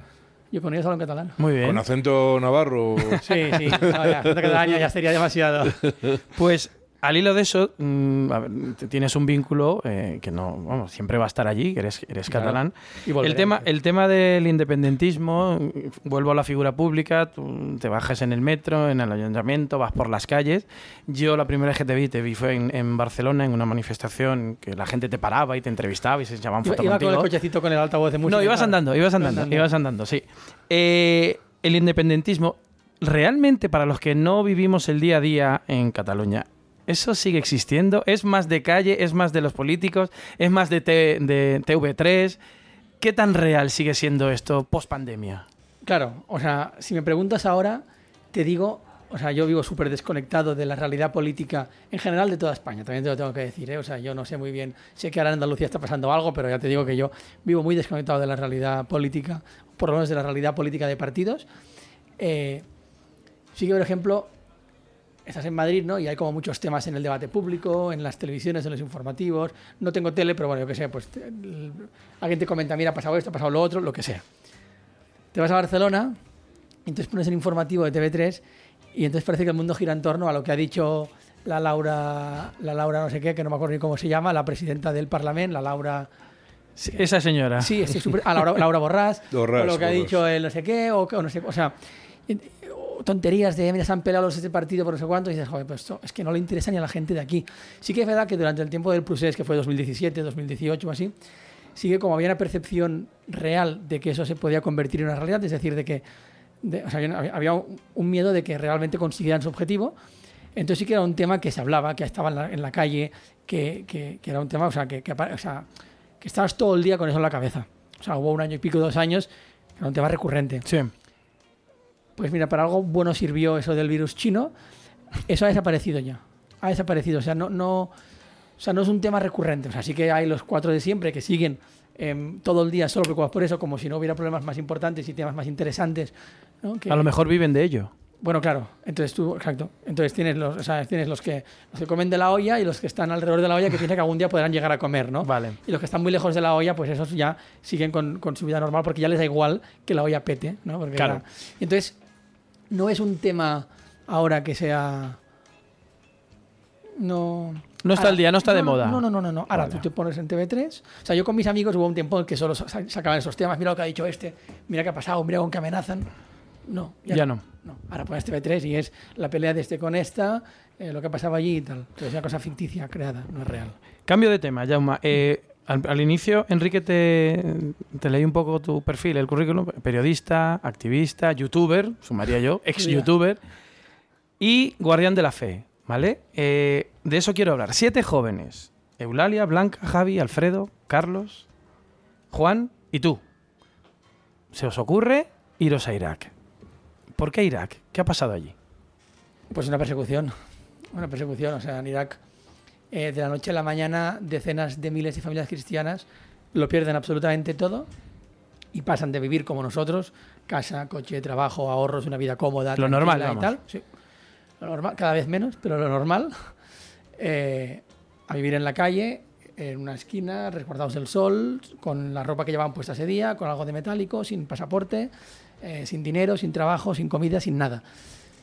Yo hablo en catalán. Muy bien. con acento navarro. Sí, sí. No, ya, acento catalán ya sería demasiado. *laughs* Pues al hilo de eso, mm, a ver, tienes un vínculo eh, que no, vamos, siempre va a estar allí, que eres, eres Claro. catalán. Y El tema, el tema del independentismo, vuelvo a la figura pública, tú te bajas en el metro, en el ayuntamiento, vas por las calles. Yo la primera vez que te vi, te vi fue en, en Barcelona, en una manifestación que la gente te paraba y te entrevistaba y se echaban Iba, fotos iba con el cochecito con el altavoz de música. No, ibas andando, ibas andando, Andando. ibas andando, sí. Eh, el independentismo, realmente para los que no vivimos el día a día en Cataluña, ¿eso sigue existiendo? ¿Es más de calle? ¿Es más de los políticos? ¿Es más de, T- de TV3? ¿Qué tan real sigue siendo esto post pandemia? Claro, o sea, si me preguntas ahora, te digo, o sea, yo vivo súper desconectado de la realidad política en general de toda España, también te lo tengo que decir, ¿eh? o sea, yo no sé muy bien, sé que ahora en Andalucía está pasando algo, pero ya te digo que yo vivo muy desconectado de la realidad política, por lo menos de la realidad política de partidos. Eh, sí que, por ejemplo, estás en Madrid, ¿no? Y hay como muchos temas en el debate público, en las televisiones, en los informativos. No tengo tele, pero bueno, yo qué sé, pues te- el- alguien te comenta, mira, ha pasado esto, ha pasado lo otro, lo que sea. Te vas a Barcelona, y entonces pones el informativo de TV3 y entonces parece que el mundo gira en torno a lo que ha dicho la Laura, la Laura no sé qué, que no me acuerdo ni cómo se llama, la presidenta del Parlamento, la Laura... Sí, Esa señora. Sí, es súper- a Laura, Laura Borrás, Borrás, o lo que ha Borrás. dicho el no sé qué, o, que- o no sé, o sea, y- tonterías de, mira, se han pelado los este partido por no sé cuánto, y dices, joder, pues esto es que no le interesa ni a la gente de aquí. Sí que es verdad que durante el tiempo del procés, que fue 2017, 2018 o así, sí que como había una percepción real de que eso se podía convertir en una realidad, es decir, de que de- o sea, había, un, miedo de que realmente consiguieran su objetivo. Entonces sí que era un tema que se hablaba, que estaba en la, en la calle, que, que- que era un tema, o sea, que, que o sea, que estabas todo el día con eso en la cabeza. O sea, hubo un año y pico, dos años, que era un tema recurrente. Sí. Pues mira, para algo bueno sirvió eso del virus chino. Eso ha desaparecido ya. Ha desaparecido. O sea, no, no, o sea, no es un tema recurrente. O sea, sí que hay los cuatro de siempre que siguen em, todo el día solo preocupados por eso, como si no hubiera problemas más importantes y temas más interesantes. ¿no? Que- A lo mejor viven de ello. bueno, claro, entonces tú, exacto. Entonces tienes los, o sea, tienes los que, los que comen de la olla y los que están alrededor de la olla que piensan que algún día podrán llegar a comer, ¿no? Vale. Y los que están muy lejos de la olla, pues esos ya siguen con, con su vida normal porque ya les da igual que la olla pete, ¿no? Porque Claro. ya- Entonces, no es un tema ahora que sea... No... No está al día, no está de moda. No, no, no, no. no. Ahora Vale. tú te pones en TV3. O sea, yo con mis amigos hubo un tiempo en que solo sa- sacaban esos temas. Mira lo que ha dicho este, mira qué ha pasado, mira con qué amenazan. No, Ya no. no. Ahora pones TV3 y es la pelea de este con esta, eh, lo que pasaba allí y tal. Entonces es una cosa ficticia, creada, no es real. Cambio de tema, Jauma. Eh, al, al inicio, Enrique, te, te leí un poco tu perfil, el currículum. Periodista, activista, youtuber, sumaría yo, *laughs* ex-youtuber, y guardián de la fe, ¿vale? Eh, de eso quiero hablar. Siete jóvenes. Eulalia, Blanca, Javi, Alfredo, Carlos, Juan y tú. ¿Se os ocurre iros a Irak? ¿Por qué Irak? ¿Qué ha pasado allí? Pues una persecución. Una persecución. O sea, en Irak, eh, de la noche a la mañana, decenas de miles de familias cristianas lo pierden absolutamente todo y pasan de vivir como nosotros, casa, coche, trabajo, ahorros, una vida cómoda. Lo normal, y vamos. tal. Sí. Lo normal, cada vez menos, pero lo normal. *laughs* eh, a vivir en la calle, en una esquina, resguardados del sol, con la ropa que llevaban puesta ese día, con algo de metálico, sin pasaporte, eh, sin dinero, sin trabajo, sin comida, sin nada.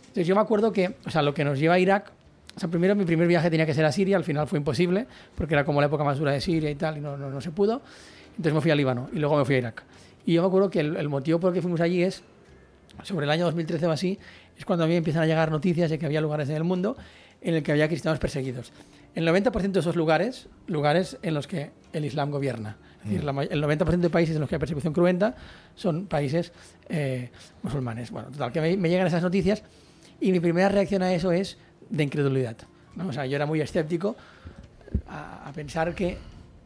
Entonces yo me acuerdo que, o sea, lo que nos lleva a Irak, o sea, primero mi primer viaje tenía que ser a Siria, al final fue imposible, porque era como la época más dura de Siria y tal, y no, no, no se pudo. Entonces me fui a Líbano y luego me fui a Irak. Y yo me acuerdo que el, el motivo por el que fuimos allí es, sobre el año 2013 o así, es cuando a mí empiezan a llegar noticias de que había lugares en el mundo en el que había cristianos perseguidos. El 90% de esos lugares, lugares en los que el Islam gobierna. Es decir, la may- el 90% de países en los que hay persecución cruenta son países eh, musulmanes. Bueno, total, que me, me llegan esas noticias y mi primera reacción a eso es de incredulidad. ¿no? O sea, yo era muy escéptico a, a pensar que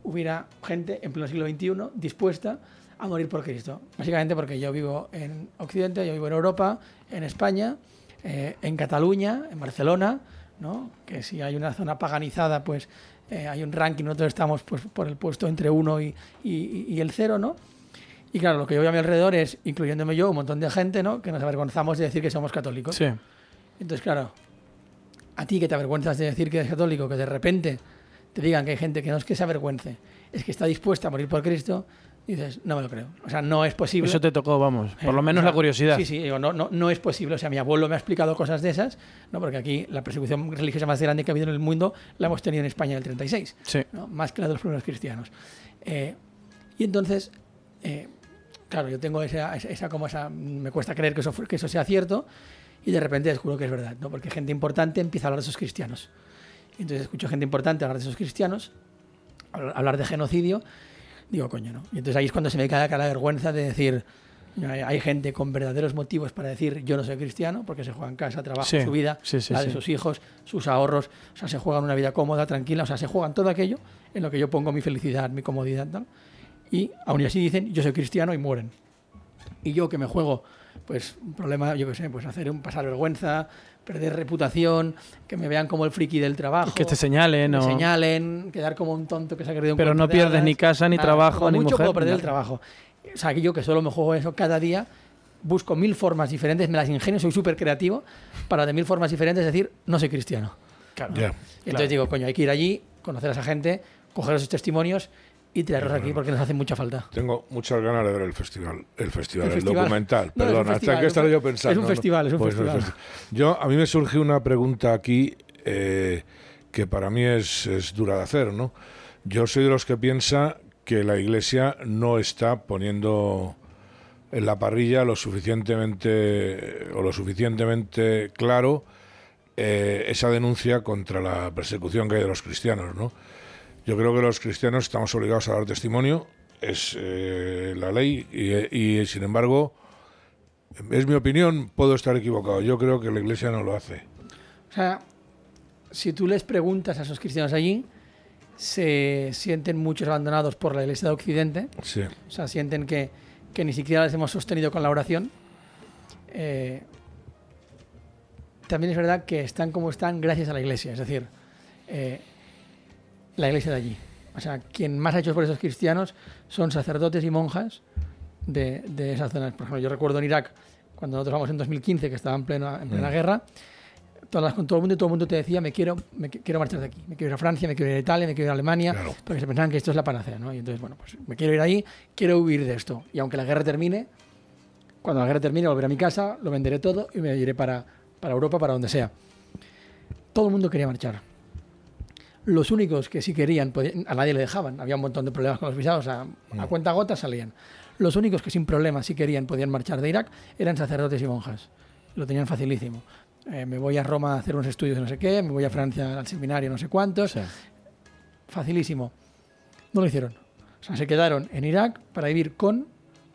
hubiera gente en pleno siglo XXI dispuesta a morir por Cristo. Básicamente porque yo vivo en Occidente, yo vivo en Europa, en España, eh, en Cataluña, en Barcelona, ¿no? que si hay una zona paganizada, pues eh, hay un ranking, nosotros estamos pues, por el puesto entre 1 y, y- y el 0, ¿no? Y claro, lo que yo veo a mi alrededor es, incluyéndome yo, un montón de gente, ¿no? Que nos avergonzamos de decir que somos católicos. Sí. Entonces, claro, a ti que te avergüenzas de decir que eres católico, que de repente te digan que hay gente que no es que se avergüence, es que está dispuesta a morir por Cristo, dices, no me lo creo. O sea, no es posible. Eso te tocó, vamos, por lo Eh, menos o sea, la curiosidad. Sí, sí, digo, no, no, no es posible. O sea, mi abuelo me ha explicado cosas de esas, ¿no? porque aquí la persecución religiosa más grande que ha habido en el mundo la hemos tenido en España en el 36, Sí. ¿no? más que la de los primeros cristianos. Eh, y entonces, eh, claro, yo tengo esa, esa, esa como esa, me cuesta creer que eso, que eso sea cierto, y de repente descubro que es verdad, ¿no? porque gente importante empieza a hablar de esos cristianos. Entonces escucho gente importante hablar de esos cristianos, hablar de genocidio, digo, coño, ¿no? Y entonces ahí es cuando se me cae la vergüenza de decir, Hay, gente con verdaderos motivos para decir yo no soy cristiano, porque se juega en casa, trabajo, Sí, su vida, sí, sí, la de sus hijos, sus ahorros, o sea, se juegan una vida cómoda, tranquila, o sea, se juegan todo aquello en lo que yo pongo mi felicidad, mi comodidad, tal. Y aún así dicen yo soy cristiano y mueren. Y yo que me juego, pues un problema, yo qué sé, pues hacer un pasar vergüenza, perder reputación, que me vean como el friki del trabajo. Que te señalen, que me o- señalen, quedar como un tonto que se ha querido un Pero no de pierdes hadas. ni casa, ni Nada, trabajo, ni mucho mujer, puedo perder el trabajo. O sea, que yo que solo me juego eso cada día, busco mil formas diferentes, me las ingenio, soy súper creativo, para de mil formas diferentes decir, no soy cristiano. Claro. Ya. Y entonces digo, coño, hay que ir allí, conocer a esa gente, coger esos testimonios y traerlos aquí porque nos hace mucha falta. Tengo muchas ganas de ver el festival, el festival, El el, festival. documental. No, Perdón, hasta que estaré yo pensando. es un ¿no? festival, es un Pues festival. Yo, a mí me surgió una pregunta aquí eh, que para mí es, es dura de hacer, ¿no? Yo soy de los que piensa que la Iglesia no está poniendo en la parrilla lo suficientemente o lo suficientemente claro eh, esa denuncia contra la persecución que hay de los cristianos, ¿no? Yo creo que los cristianos estamos obligados a dar testimonio, es eh, la ley, y, y, sin embargo, es mi opinión, puedo estar equivocado. Yo creo que la Iglesia no lo hace. O sea, si tú les preguntas a esos cristianos allí, se sienten muchos abandonados por la Iglesia de Occidente. Sí. O sea, sienten que, que ni siquiera les hemos sostenido con la oración. Eh, también es verdad que están como están gracias a la Iglesia, es decir, eh, la Iglesia de allí. O sea, quien más ha hecho por esos cristianos son sacerdotes y monjas de, de esas zonas. Por ejemplo, yo recuerdo en Irak, cuando nosotros vamos en 2015, que estaba en plena, en plena Mm. guerra, todas las- con todo el mundo y todo el mundo te decía, me quiero, me qui- quiero marchar de aquí, me quiero ir a Francia, me quiero ir a Italia, me quiero ir a Alemania, porque se pensaban que esto es la panacea, ¿no? Y entonces, bueno, pues me quiero ir ahí, quiero huir de esto. Y aunque la guerra termine, cuando la guerra termine, volveré a mi casa, lo venderé todo y me iré para, para Europa, para donde sea. Todo el mundo quería marchar. Los únicos que sí querían, podían- a nadie le dejaban, había un montón de problemas con los visados, a, a cuenta gota salían. Los únicos que sin problemas sí querían, podían marchar de Irak, eran sacerdotes y monjas. Lo tenían facilísimo. Eh, me voy a Roma a hacer unos estudios no sé qué, me voy a Francia al seminario no sé cuántos. Facilísimo. No lo hicieron. O sea, se quedaron en Irak para vivir con,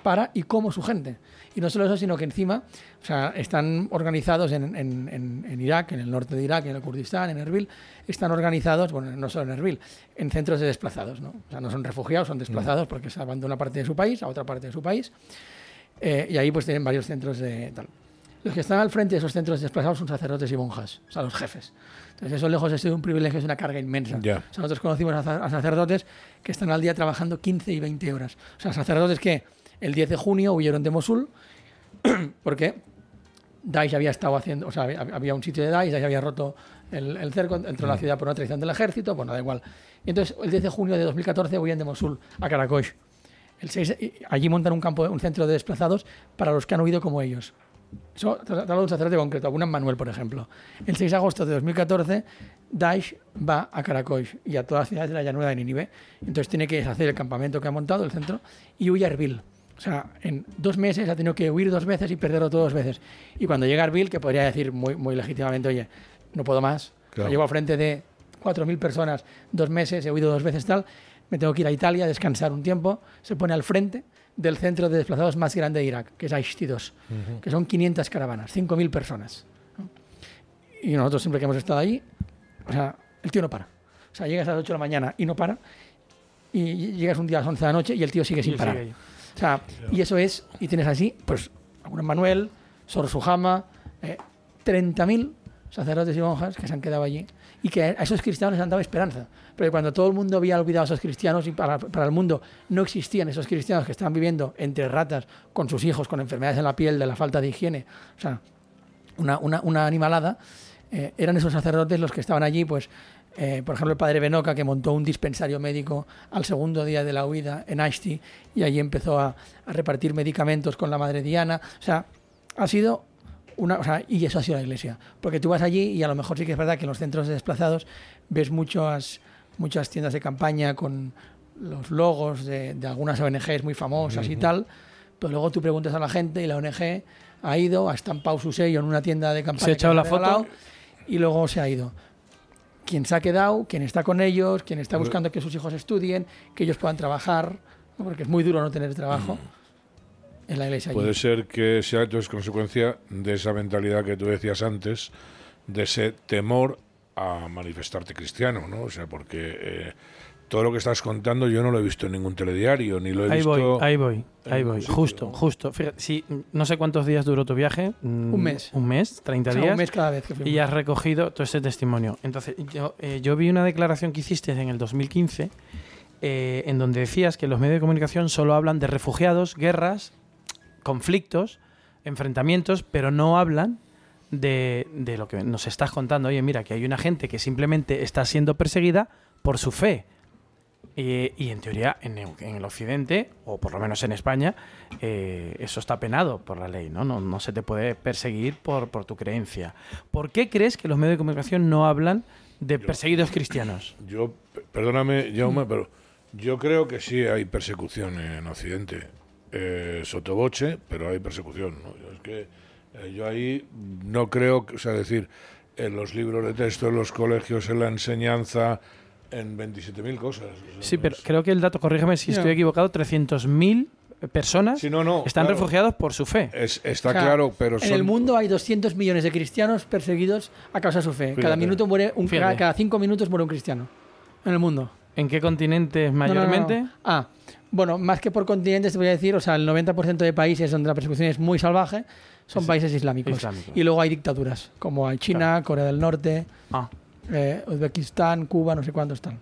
para y como su gente. Y no solo eso, sino que encima o sea, están organizados en, en- en- en Irak, en el norte de Irak, en el Kurdistán, en Erbil, están organizados, bueno, no solo en Erbil, en centros de desplazados. ¿no? O sea, no son refugiados, son desplazados porque se van de una parte de su país a otra parte de su país. Eh, y ahí pues tienen varios centros de tal. Los que están al frente de esos centros desplazados son sacerdotes y monjas, o sea, los jefes. Entonces eso lejos de ser un privilegio, es una carga inmensa. Ya. O sea, nosotros conocimos a sacerdotes que están al día trabajando 15 y 20 horas. O sea, sacerdotes que el 10 de junio huyeron de Mosul *clears throat* porque Daesh había estado haciendo, o sea, había, un sitio de Daesh, Daesh había roto el, el cerco, entró a la ciudad por una traición del ejército, bueno, da igual. Y entonces, el 10 de junio de 2014 huyen de Mosul a Karakosh. El 6, y allí montan un campo, un centro de desplazados para los que han huido como ellos. Eso, hablo de un sacerdote concreto, Abunan Manuel, por ejemplo. El 6 de agosto de 2014, Daesh va a Karakosh y a todas las ciudades de la llanura de Nínive. Entonces tiene que deshacer el campamento que ha montado, el centro, y huye a Erbil. O sea, en dos meses ha tenido que huir dos veces y perderlo todo dos veces. Y cuando llega Erbil, que podría decir muy, muy legítimamente, oye, no puedo más, Claro. llevo al frente de 4.000 personas dos meses, he huido dos veces tal, me tengo que ir a Italia a descansar un tiempo, se pone al frente del centro de desplazados más grande de Irak, que es Aishti-2, Ujú. que son 500 caravanas, 5.000 personas. ¿no? Y nosotros siempre que hemos estado ahí, o sea, el tío no para. O sea, llegas a las 8 de la mañana y no para, y llegas un día a las 11 de la noche y el tío sigue sin parar. sigue ahí. Y eso es, y tienes así, pues, Abunan Manuel, Sor Sujama, eh, 30.000 sacerdotes y monjas que se han quedado allí y que a esos cristianos les han dado esperanza. Pero cuando todo el mundo había olvidado a esos cristianos y para, para el mundo no existían esos cristianos que estaban viviendo entre ratas, con sus hijos, con enfermedades en la piel, de la falta de higiene, o sea, una, una, una animalada, eh, eran esos sacerdotes los que estaban allí, pues, eh, por ejemplo, el padre Benoca, que montó un dispensario médico al segundo día de la huida en Ashti, y allí empezó a, a repartir medicamentos con la madre Diana. O sea, ha sido una. O sea, y eso ha sido la iglesia. Porque tú vas allí y a lo mejor sí que es verdad que en los centros de desplazados ves muchas, muchas tiendas de campaña con los logos de, de algunas ONGs muy famosas y Ujú. tal, pero luego tú preguntas a la gente y la ONG ha ido, ha estampado su sello en una tienda de campaña. Se ha echado la foto. y luego se ha ido. Quien se ha quedado, quien está con ellos, quien está buscando que sus hijos estudien, que ellos puedan trabajar, ¿no? porque es muy duro no tener trabajo. en la iglesia allí. Puede ser que sea entonces consecuencia de esa mentalidad que tú decías antes, de ese temor a manifestarte cristiano, ¿no? O sea, porque eh, todo lo que estás contando yo no lo he visto en ningún telediario, ni lo he Ahí visto... voy, ahí voy, ahí voy. sitio, Justo, justo. Fíjate, sí, no sé cuántos días duró tu viaje. mm, Un mes. Un mes, 30 O sea, días. un mes cada vez que fuimos. Y has recogido todo ese testimonio. Entonces, yo, eh, yo vi una declaración que hiciste en el 2015 eh, en donde decías que los medios de comunicación solo hablan de refugiados, guerras, conflictos, enfrentamientos, pero no hablan de, de lo que nos estás contando. Oye, mira, que hay una gente que simplemente está siendo perseguida por su fe. Y, y en teoría, en, el- en el Occidente, o por lo menos en España, eh, eso está penado por la ley, ¿no? No, no se te puede perseguir por, por tu creencia. ¿Por qué crees que los medios de comunicación no hablan de perseguidos cristianos? Yo, perdóname, Jaume, pero yo creo que sí hay persecución en Occidente. Eh, sotoboche, pero hay persecución. ¿no? Yo Es que eh, yo ahí no creo, que, o sea, decir, en los libros de texto, en los colegios, en la enseñanza, en 27.000 cosas. o sea, Sí, no pero es- creo que el dato, corrígeme si estoy equivocado, 300.000 personas Sí, no, no, están claro. refugiados por su fe. Es- está O sea, claro, pero En el mundo hay 200 millones de cristianos perseguidos a causa de su fe. Cada minuto muere un, cada, cada cinco minutos muere un cristiano en el mundo. ¿En qué continentes No, no, no, no. mayormente? Ah, bueno, más que por continentes te voy a decir, o sea, el 90% de países donde la persecución es muy salvaje son Es- países islámicos. islámicos. Y luego hay dictaduras, como hay China, Corea del Norte, Ah. Eh, Uzbekistán, Cuba, no sé cuántos están.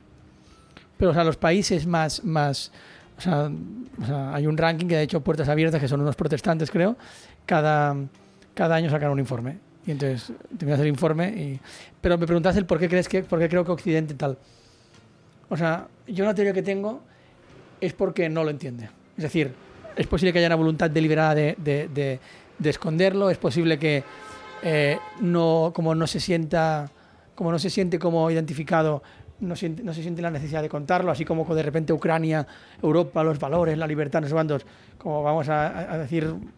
Pero, o sea, los países más, más o sea, hay un ranking que de hecho Puertas Abiertas, que son unos protestantes, creo, cada, cada año sacan un informe. Y entonces te miras el informe y... Pero me preguntas el por qué crees que, por qué creo que Occidente tal. O sea, yo una teoría que tengo es porque no lo entiende. Es decir, es posible que haya una voluntad deliberada de, de- de- de esconderlo, es posible que eh, no, como no se sienta, como no se siente como identificado, no, siente- no se siente la necesidad de contarlo, así como de repente Ucrania, Europa, los valores, la libertad, sé cuántos, como vamos a, decir un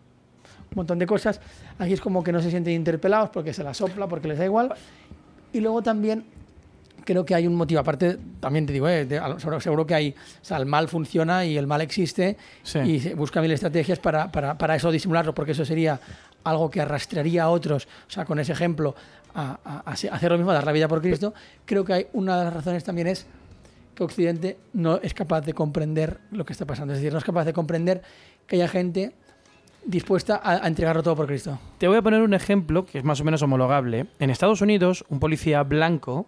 montón de cosas, aquí es como que no se sienten interpelados porque se la sopla, porque les da igual. Y luego también creo que hay un motivo. Aparte, también te digo, eh, de- seguro, seguro que hay. O sea, el mal funciona y el mal existe Sí. y se busca mil estrategias para, para, para eso disimularlo, porque eso sería algo que arrastraría a otros, o sea, con ese ejemplo, a, a- a hacer lo mismo, a dar la vida por Cristo. Creo que hay una de las razones también es que Occidente no es capaz de comprender lo que está pasando. Es decir, no es capaz de comprender que haya gente dispuesta a, a entregarlo todo por Cristo. Te voy a poner un ejemplo que es más o menos homologable. En Estados Unidos, un policía blanco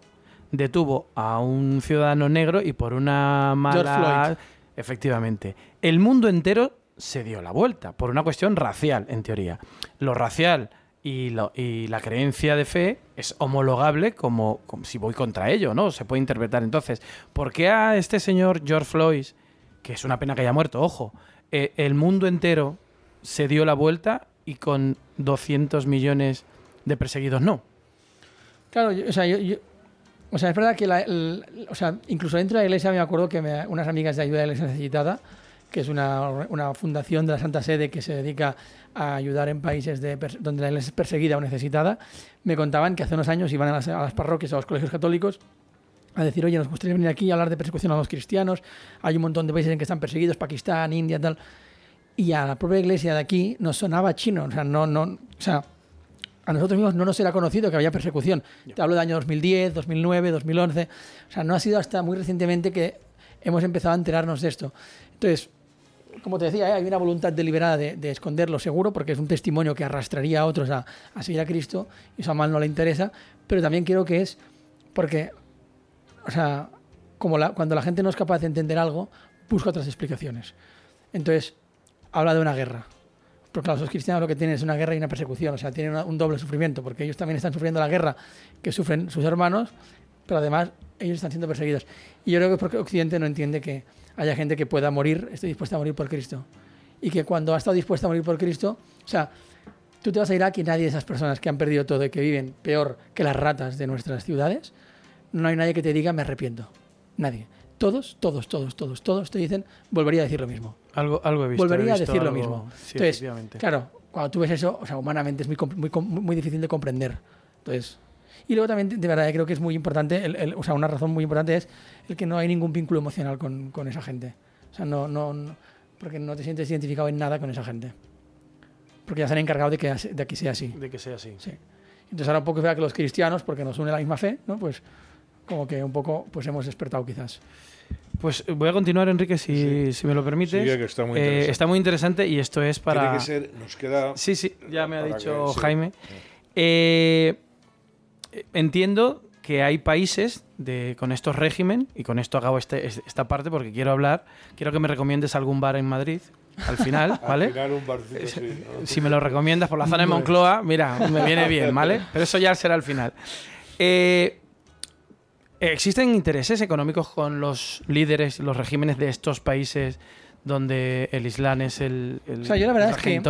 detuvo a un ciudadano negro y por una mala... Floyd. Efectivamente. El mundo entero se dio la vuelta por una cuestión racial, en teoría. Lo racial y, la creencia de fe es homologable como, si voy contra ello, ¿no? Se puede interpretar entonces. ¿Por qué a este señor George Floyd, que es una pena que haya muerto, ojo, eh, el mundo entero se dio la vuelta y con 200 millones de perseguidos no? Claro, yo- o sea, yo, es verdad que la, o sea, incluso dentro de la iglesia me acuerdo que unas amigas de ayuda de la iglesia necesitada, que es una, una fundación de la Santa Sede que se dedica a ayudar en países de donde la iglesia es perseguida o necesitada, me contaban que hace unos años iban a las, a las parroquias, a los colegios católicos, a decir, oye, nos gustaría venir aquí a hablar de persecución a los cristianos, hay un montón de países en que están perseguidos, Pakistán, India, tal. Y a la propia iglesia de aquí nos sonaba chino, o sea, no, no, o sea, a nosotros mismos no nos era conocido que había persecución. Te hablo del año 2010, 2009, 2011. O sea, no ha sido hasta muy recientemente que hemos empezado a enterarnos de esto. Entonces, como te decía, ¿eh? hay una voluntad deliberada de, de esconderlo seguro, porque es un testimonio que arrastraría a otros a, a seguir a Cristo, y eso a mal no le interesa, pero también creo que es porque, o sea, como la- cuando la gente no es capaz de entender algo, busca otras explicaciones. Entonces, habla de una guerra. Porque claro, los cristianos lo que tienen es una guerra y una persecución, o sea, tienen una- un doble sufrimiento, porque ellos también están sufriendo la guerra que sufren sus hermanos, pero además ellos están siendo perseguidos. Y yo creo que es porque Occidente no entiende que haya gente que pueda morir, esté dispuesta a morir por Cristo. Y que cuando ha estado dispuesta a morir por Cristo, o sea, tú te vas a Irak y nadie de esas personas que han perdido todo y que viven peor que las ratas de nuestras ciudades, no hay nadie que te diga me arrepiento. Nadie. Todos, todos, todos, todos, todos te dicen volvería a decir lo mismo. Algo, algo he visto. Volvería he a visto decir lo mismo. Sí, Entonces, claro, cuando tú ves eso, o sea, humanamente es muy, muy, muy difícil de comprender. Entonces, y luego también, de verdad, creo que es muy importante, el- el- o sea, una razón muy importante es el que no hay ningún vínculo emocional con, con esa gente. O sea, no, no, no- porque no te sientes identificado en nada con esa gente. porque ya se han encargado de que, de que sea así. De que sea así. Sí. Entonces ahora un poco verdad que los cristianos, porque nos une la misma fe, ¿no? Pues como que un poco pues hemos despertado quizás. Pues eh, voy a continuar, Enrique, si, si me lo permites. Sigue, que está muy Eh, interesante. está muy interesante y esto es para. Tiene que ser, nos queda... Sí, sí, ya me ha dicho que- sí. Jaime. Eh, entiendo que hay países de, con estos régimen, y con esto hago este- es- esta parte porque quiero hablar, quiero que me recomiendes algún bar en Madrid al final, *laughs* ¿vale? Al final un barcito, sí, ¿no? Si me lo recomiendas por la zona de. Moncloa, mira, me viene bien, ¿vale? *laughs* Pero eso ya será al final. Eh, ¿Existen intereses económicos con los líderes, los regímenes de estos países donde el Islam es el, el O sea, yo la verdad es que,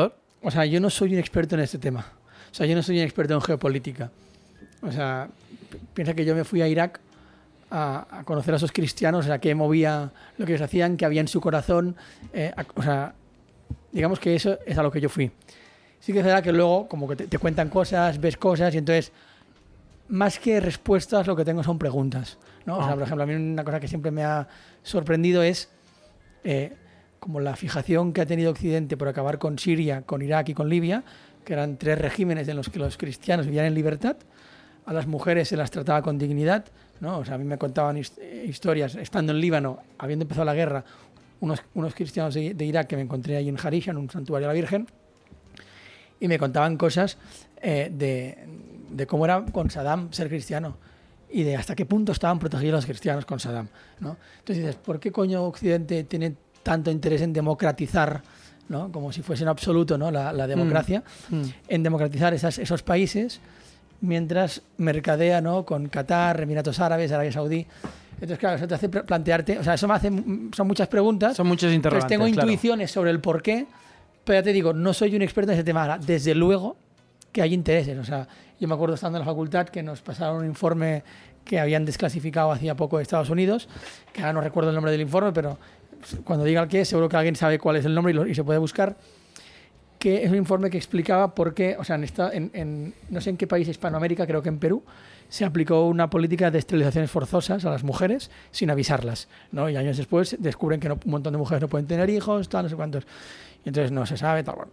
o sea, yo no soy un experto en este tema. O sea, yo no soy un experto en geopolítica. O sea, pi- piensa que yo me fui a Irak a, a conocer a esos cristianos, o sea, qué movía lo que ellos hacían, que había en su corazón. eh, a- o sea, digamos que eso es a lo que yo fui. Sí que verdad que luego como que te, te cuentan cosas, ves cosas y entonces más que respuestas lo que tengo son preguntas. ¿no? O sea, Ah. por ejemplo, a mí una cosa que siempre me ha sorprendido es eh, como la fijación que ha tenido Occidente por acabar con Siria, con Irak y con Libia, que eran tres regímenes en los que los cristianos vivían en libertad, a las mujeres se las trataba con dignidad, ¿no? O sea, a mí me contaban his- historias, estando en Líbano, habiendo empezado la guerra, unos, unos cristianos de, de Irak que me encontré ahí en Harisha, en un santuario de la Virgen, y me contaban cosas eh, de, de cómo era con Saddam ser cristiano y de hasta qué punto estaban protegidos los cristianos con Saddam. ¿no? Entonces dices, ¿por qué coño Occidente tiene tanto interés en democratizar, ¿no? como si fuese en absoluto ¿no? la, la democracia, Mm. en democratizar esas- esos países mientras mercadea ¿no? con Qatar, Emiratos Árabes, Arabia Saudí? Entonces, claro, eso te hace plantearte, o sea, eso me hace, son muchas preguntas. Son Entonces, interrogantes. tengo claro. intuiciones sobre el por qué, pero ya te digo, no soy un experto en ese tema. Ahora, desde luego que hay intereses. O sea, yo me acuerdo estando en la facultad que nos pasaron un informe que habían desclasificado hacía poco de Estados Unidos, que ahora no recuerdo el nombre del informe, pero cuando diga el qué, seguro que alguien sabe cuál es el nombre y, lo- y se puede buscar que es un informe que explicaba por qué, o sea, en no sé en qué país Hispanoamérica, creo que en Perú, se aplicó una política de esterilizaciones forzosas a las mujeres sin avisarlas, ¿no? Y años después descubren que un montón de mujeres no pueden tener hijos, tal, no sé cuántos. Y entonces no se sabe, tal, bueno.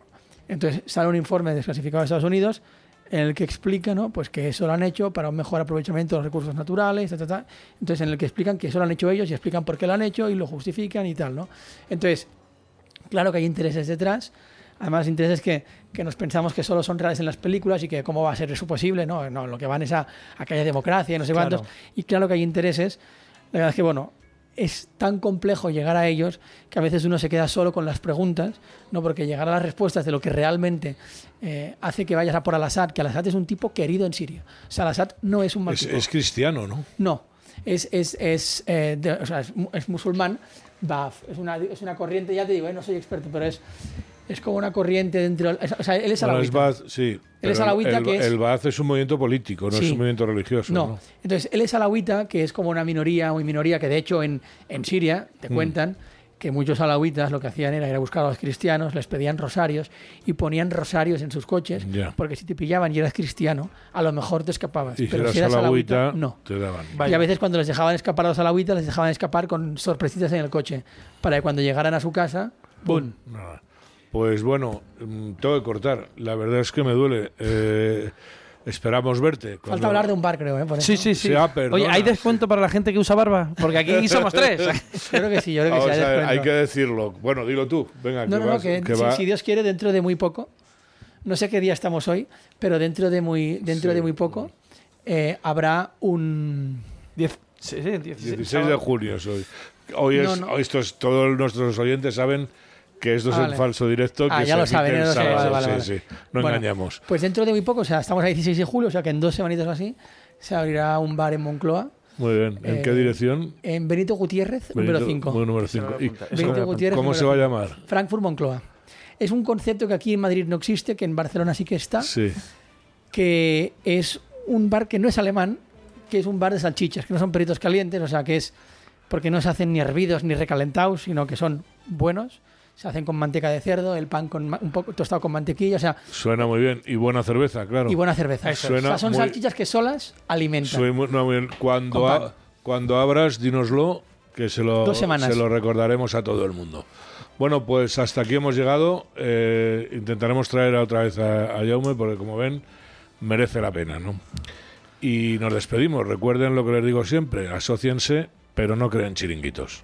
Entonces sale un informe desclasificado de Estados Unidos en el que explica, ¿no? Pues que eso lo han hecho para un mejor aprovechamiento de los recursos naturales, ta, ta, ta. Entonces en el que explican que eso lo han hecho ellos y explican por qué lo han hecho y lo justifican y tal, ¿no? Entonces, claro que hay intereses detrás, además intereses que, que nos pensamos que solo son reales en las películas y que cómo va a ser eso posible, no, no lo que van es a, a que haya democracia y no sé Claro. cuántos, y claro que hay intereses, la verdad es que bueno, es tan complejo llegar a ellos que a veces uno se queda solo con las preguntas, no porque llegar a las respuestas de lo que realmente eh, hace que vayas a por Al-Assad, que Al-Assad es un tipo querido en Siria, o sea, Al-Assad no es un mal Es, tipo. es cristiano, ¿no? No, es, es, es, eh, de- o sea, es, mu- es musulmán. Es una, es una corriente, ya te digo, eh, no soy experto, pero es, es como una corriente dentro. o sea, él es Bueno, es alawita. Sí. Él pero es alawita, el, que es- el Ba'ath es un movimiento político, no es un movimiento religioso. No. ¿no? entonces él es alawita, que es como una minoría, muy minoría, que de hecho en, en Siria te Mm. cuentan que muchos alawitas lo que hacían era ir a buscar a los cristianos, les pedían rosarios y ponían rosarios en sus coches, porque si te pillaban y eras cristiano, a lo mejor te escapabas. Y si Pero eras si eras alawita, alawita, no. te daban. Y a veces cuando les dejaban escapar a los alawitas, les dejaban escapar con sorpresitas en el coche, para que cuando llegaran a su casa, ¡bum! Nada. Pues bueno, mm, tengo que cortar. La verdad es que me duele. Eh, esperamos verte. cuando- Falta hablar de un bar, creo, ¿eh? Por eso. Sí, sí, sí. Sí, ah, perdona. Oye, ¿hay descuento para la gente que usa barba? Porque aquí *laughs* somos tres. Yo creo que sí, yo creo que Vamos sí. hay a ver, descuento. hay que decirlo. Bueno, dilo tú. Venga, No, que no, no, vas- que, que si, va- si Dios quiere, dentro de muy poco, no sé qué día estamos hoy, pero dentro de muy, dentro de muy poco eh, habrá un... Diez- sí, sí, 16, 16 de junio es hoy. Hoy No, es, no. hoy estos, todos nuestros oyentes saben que esto es Ah, el vale. falso directo. Ah, que ya se lo saben, sábado. vale, vale, sí, vale. sí, no Bueno, engañamos. Pues dentro de muy poco, o sea, estamos a 16 de julio, o sea que en dos semanitas o así, se abrirá un bar en Moncloa, Muy bien. ¿En eh, qué dirección? en Benito Gutiérrez, número Benito- 5. muy número 5. ¿Y Benito cómo- Gutiérrez, ¿Cómo número se va a llamar? Frankfurt Moncloa. Es un concepto que aquí en Madrid no existe, que en Barcelona sí que está, Sí. que es un bar que no es alemán, que es un bar de salchichas, que no son peritos calientes, o sea, que es porque no se hacen ni hervidos ni recalentados, sino que son buenos. Se hacen con manteca de cerdo, el pan con un poco tostado con mantequilla, o sea, Suena muy bien. Y buena cerveza, claro. y buena cerveza. Suena o sea, son muy- salchichas que solas alimentan. Muy- no, muy bien. Cuando, a- cuando abras, dínoslo, que se lo, Dos semanas. se lo recordaremos a todo el mundo. Bueno, pues hasta aquí hemos llegado. Eh, intentaremos traer otra vez a, a Jaume porque, como ven, merece la pena, ¿no? Y nos despedimos. Recuerden lo que les digo siempre, asóciense, pero no creen chiringuitos.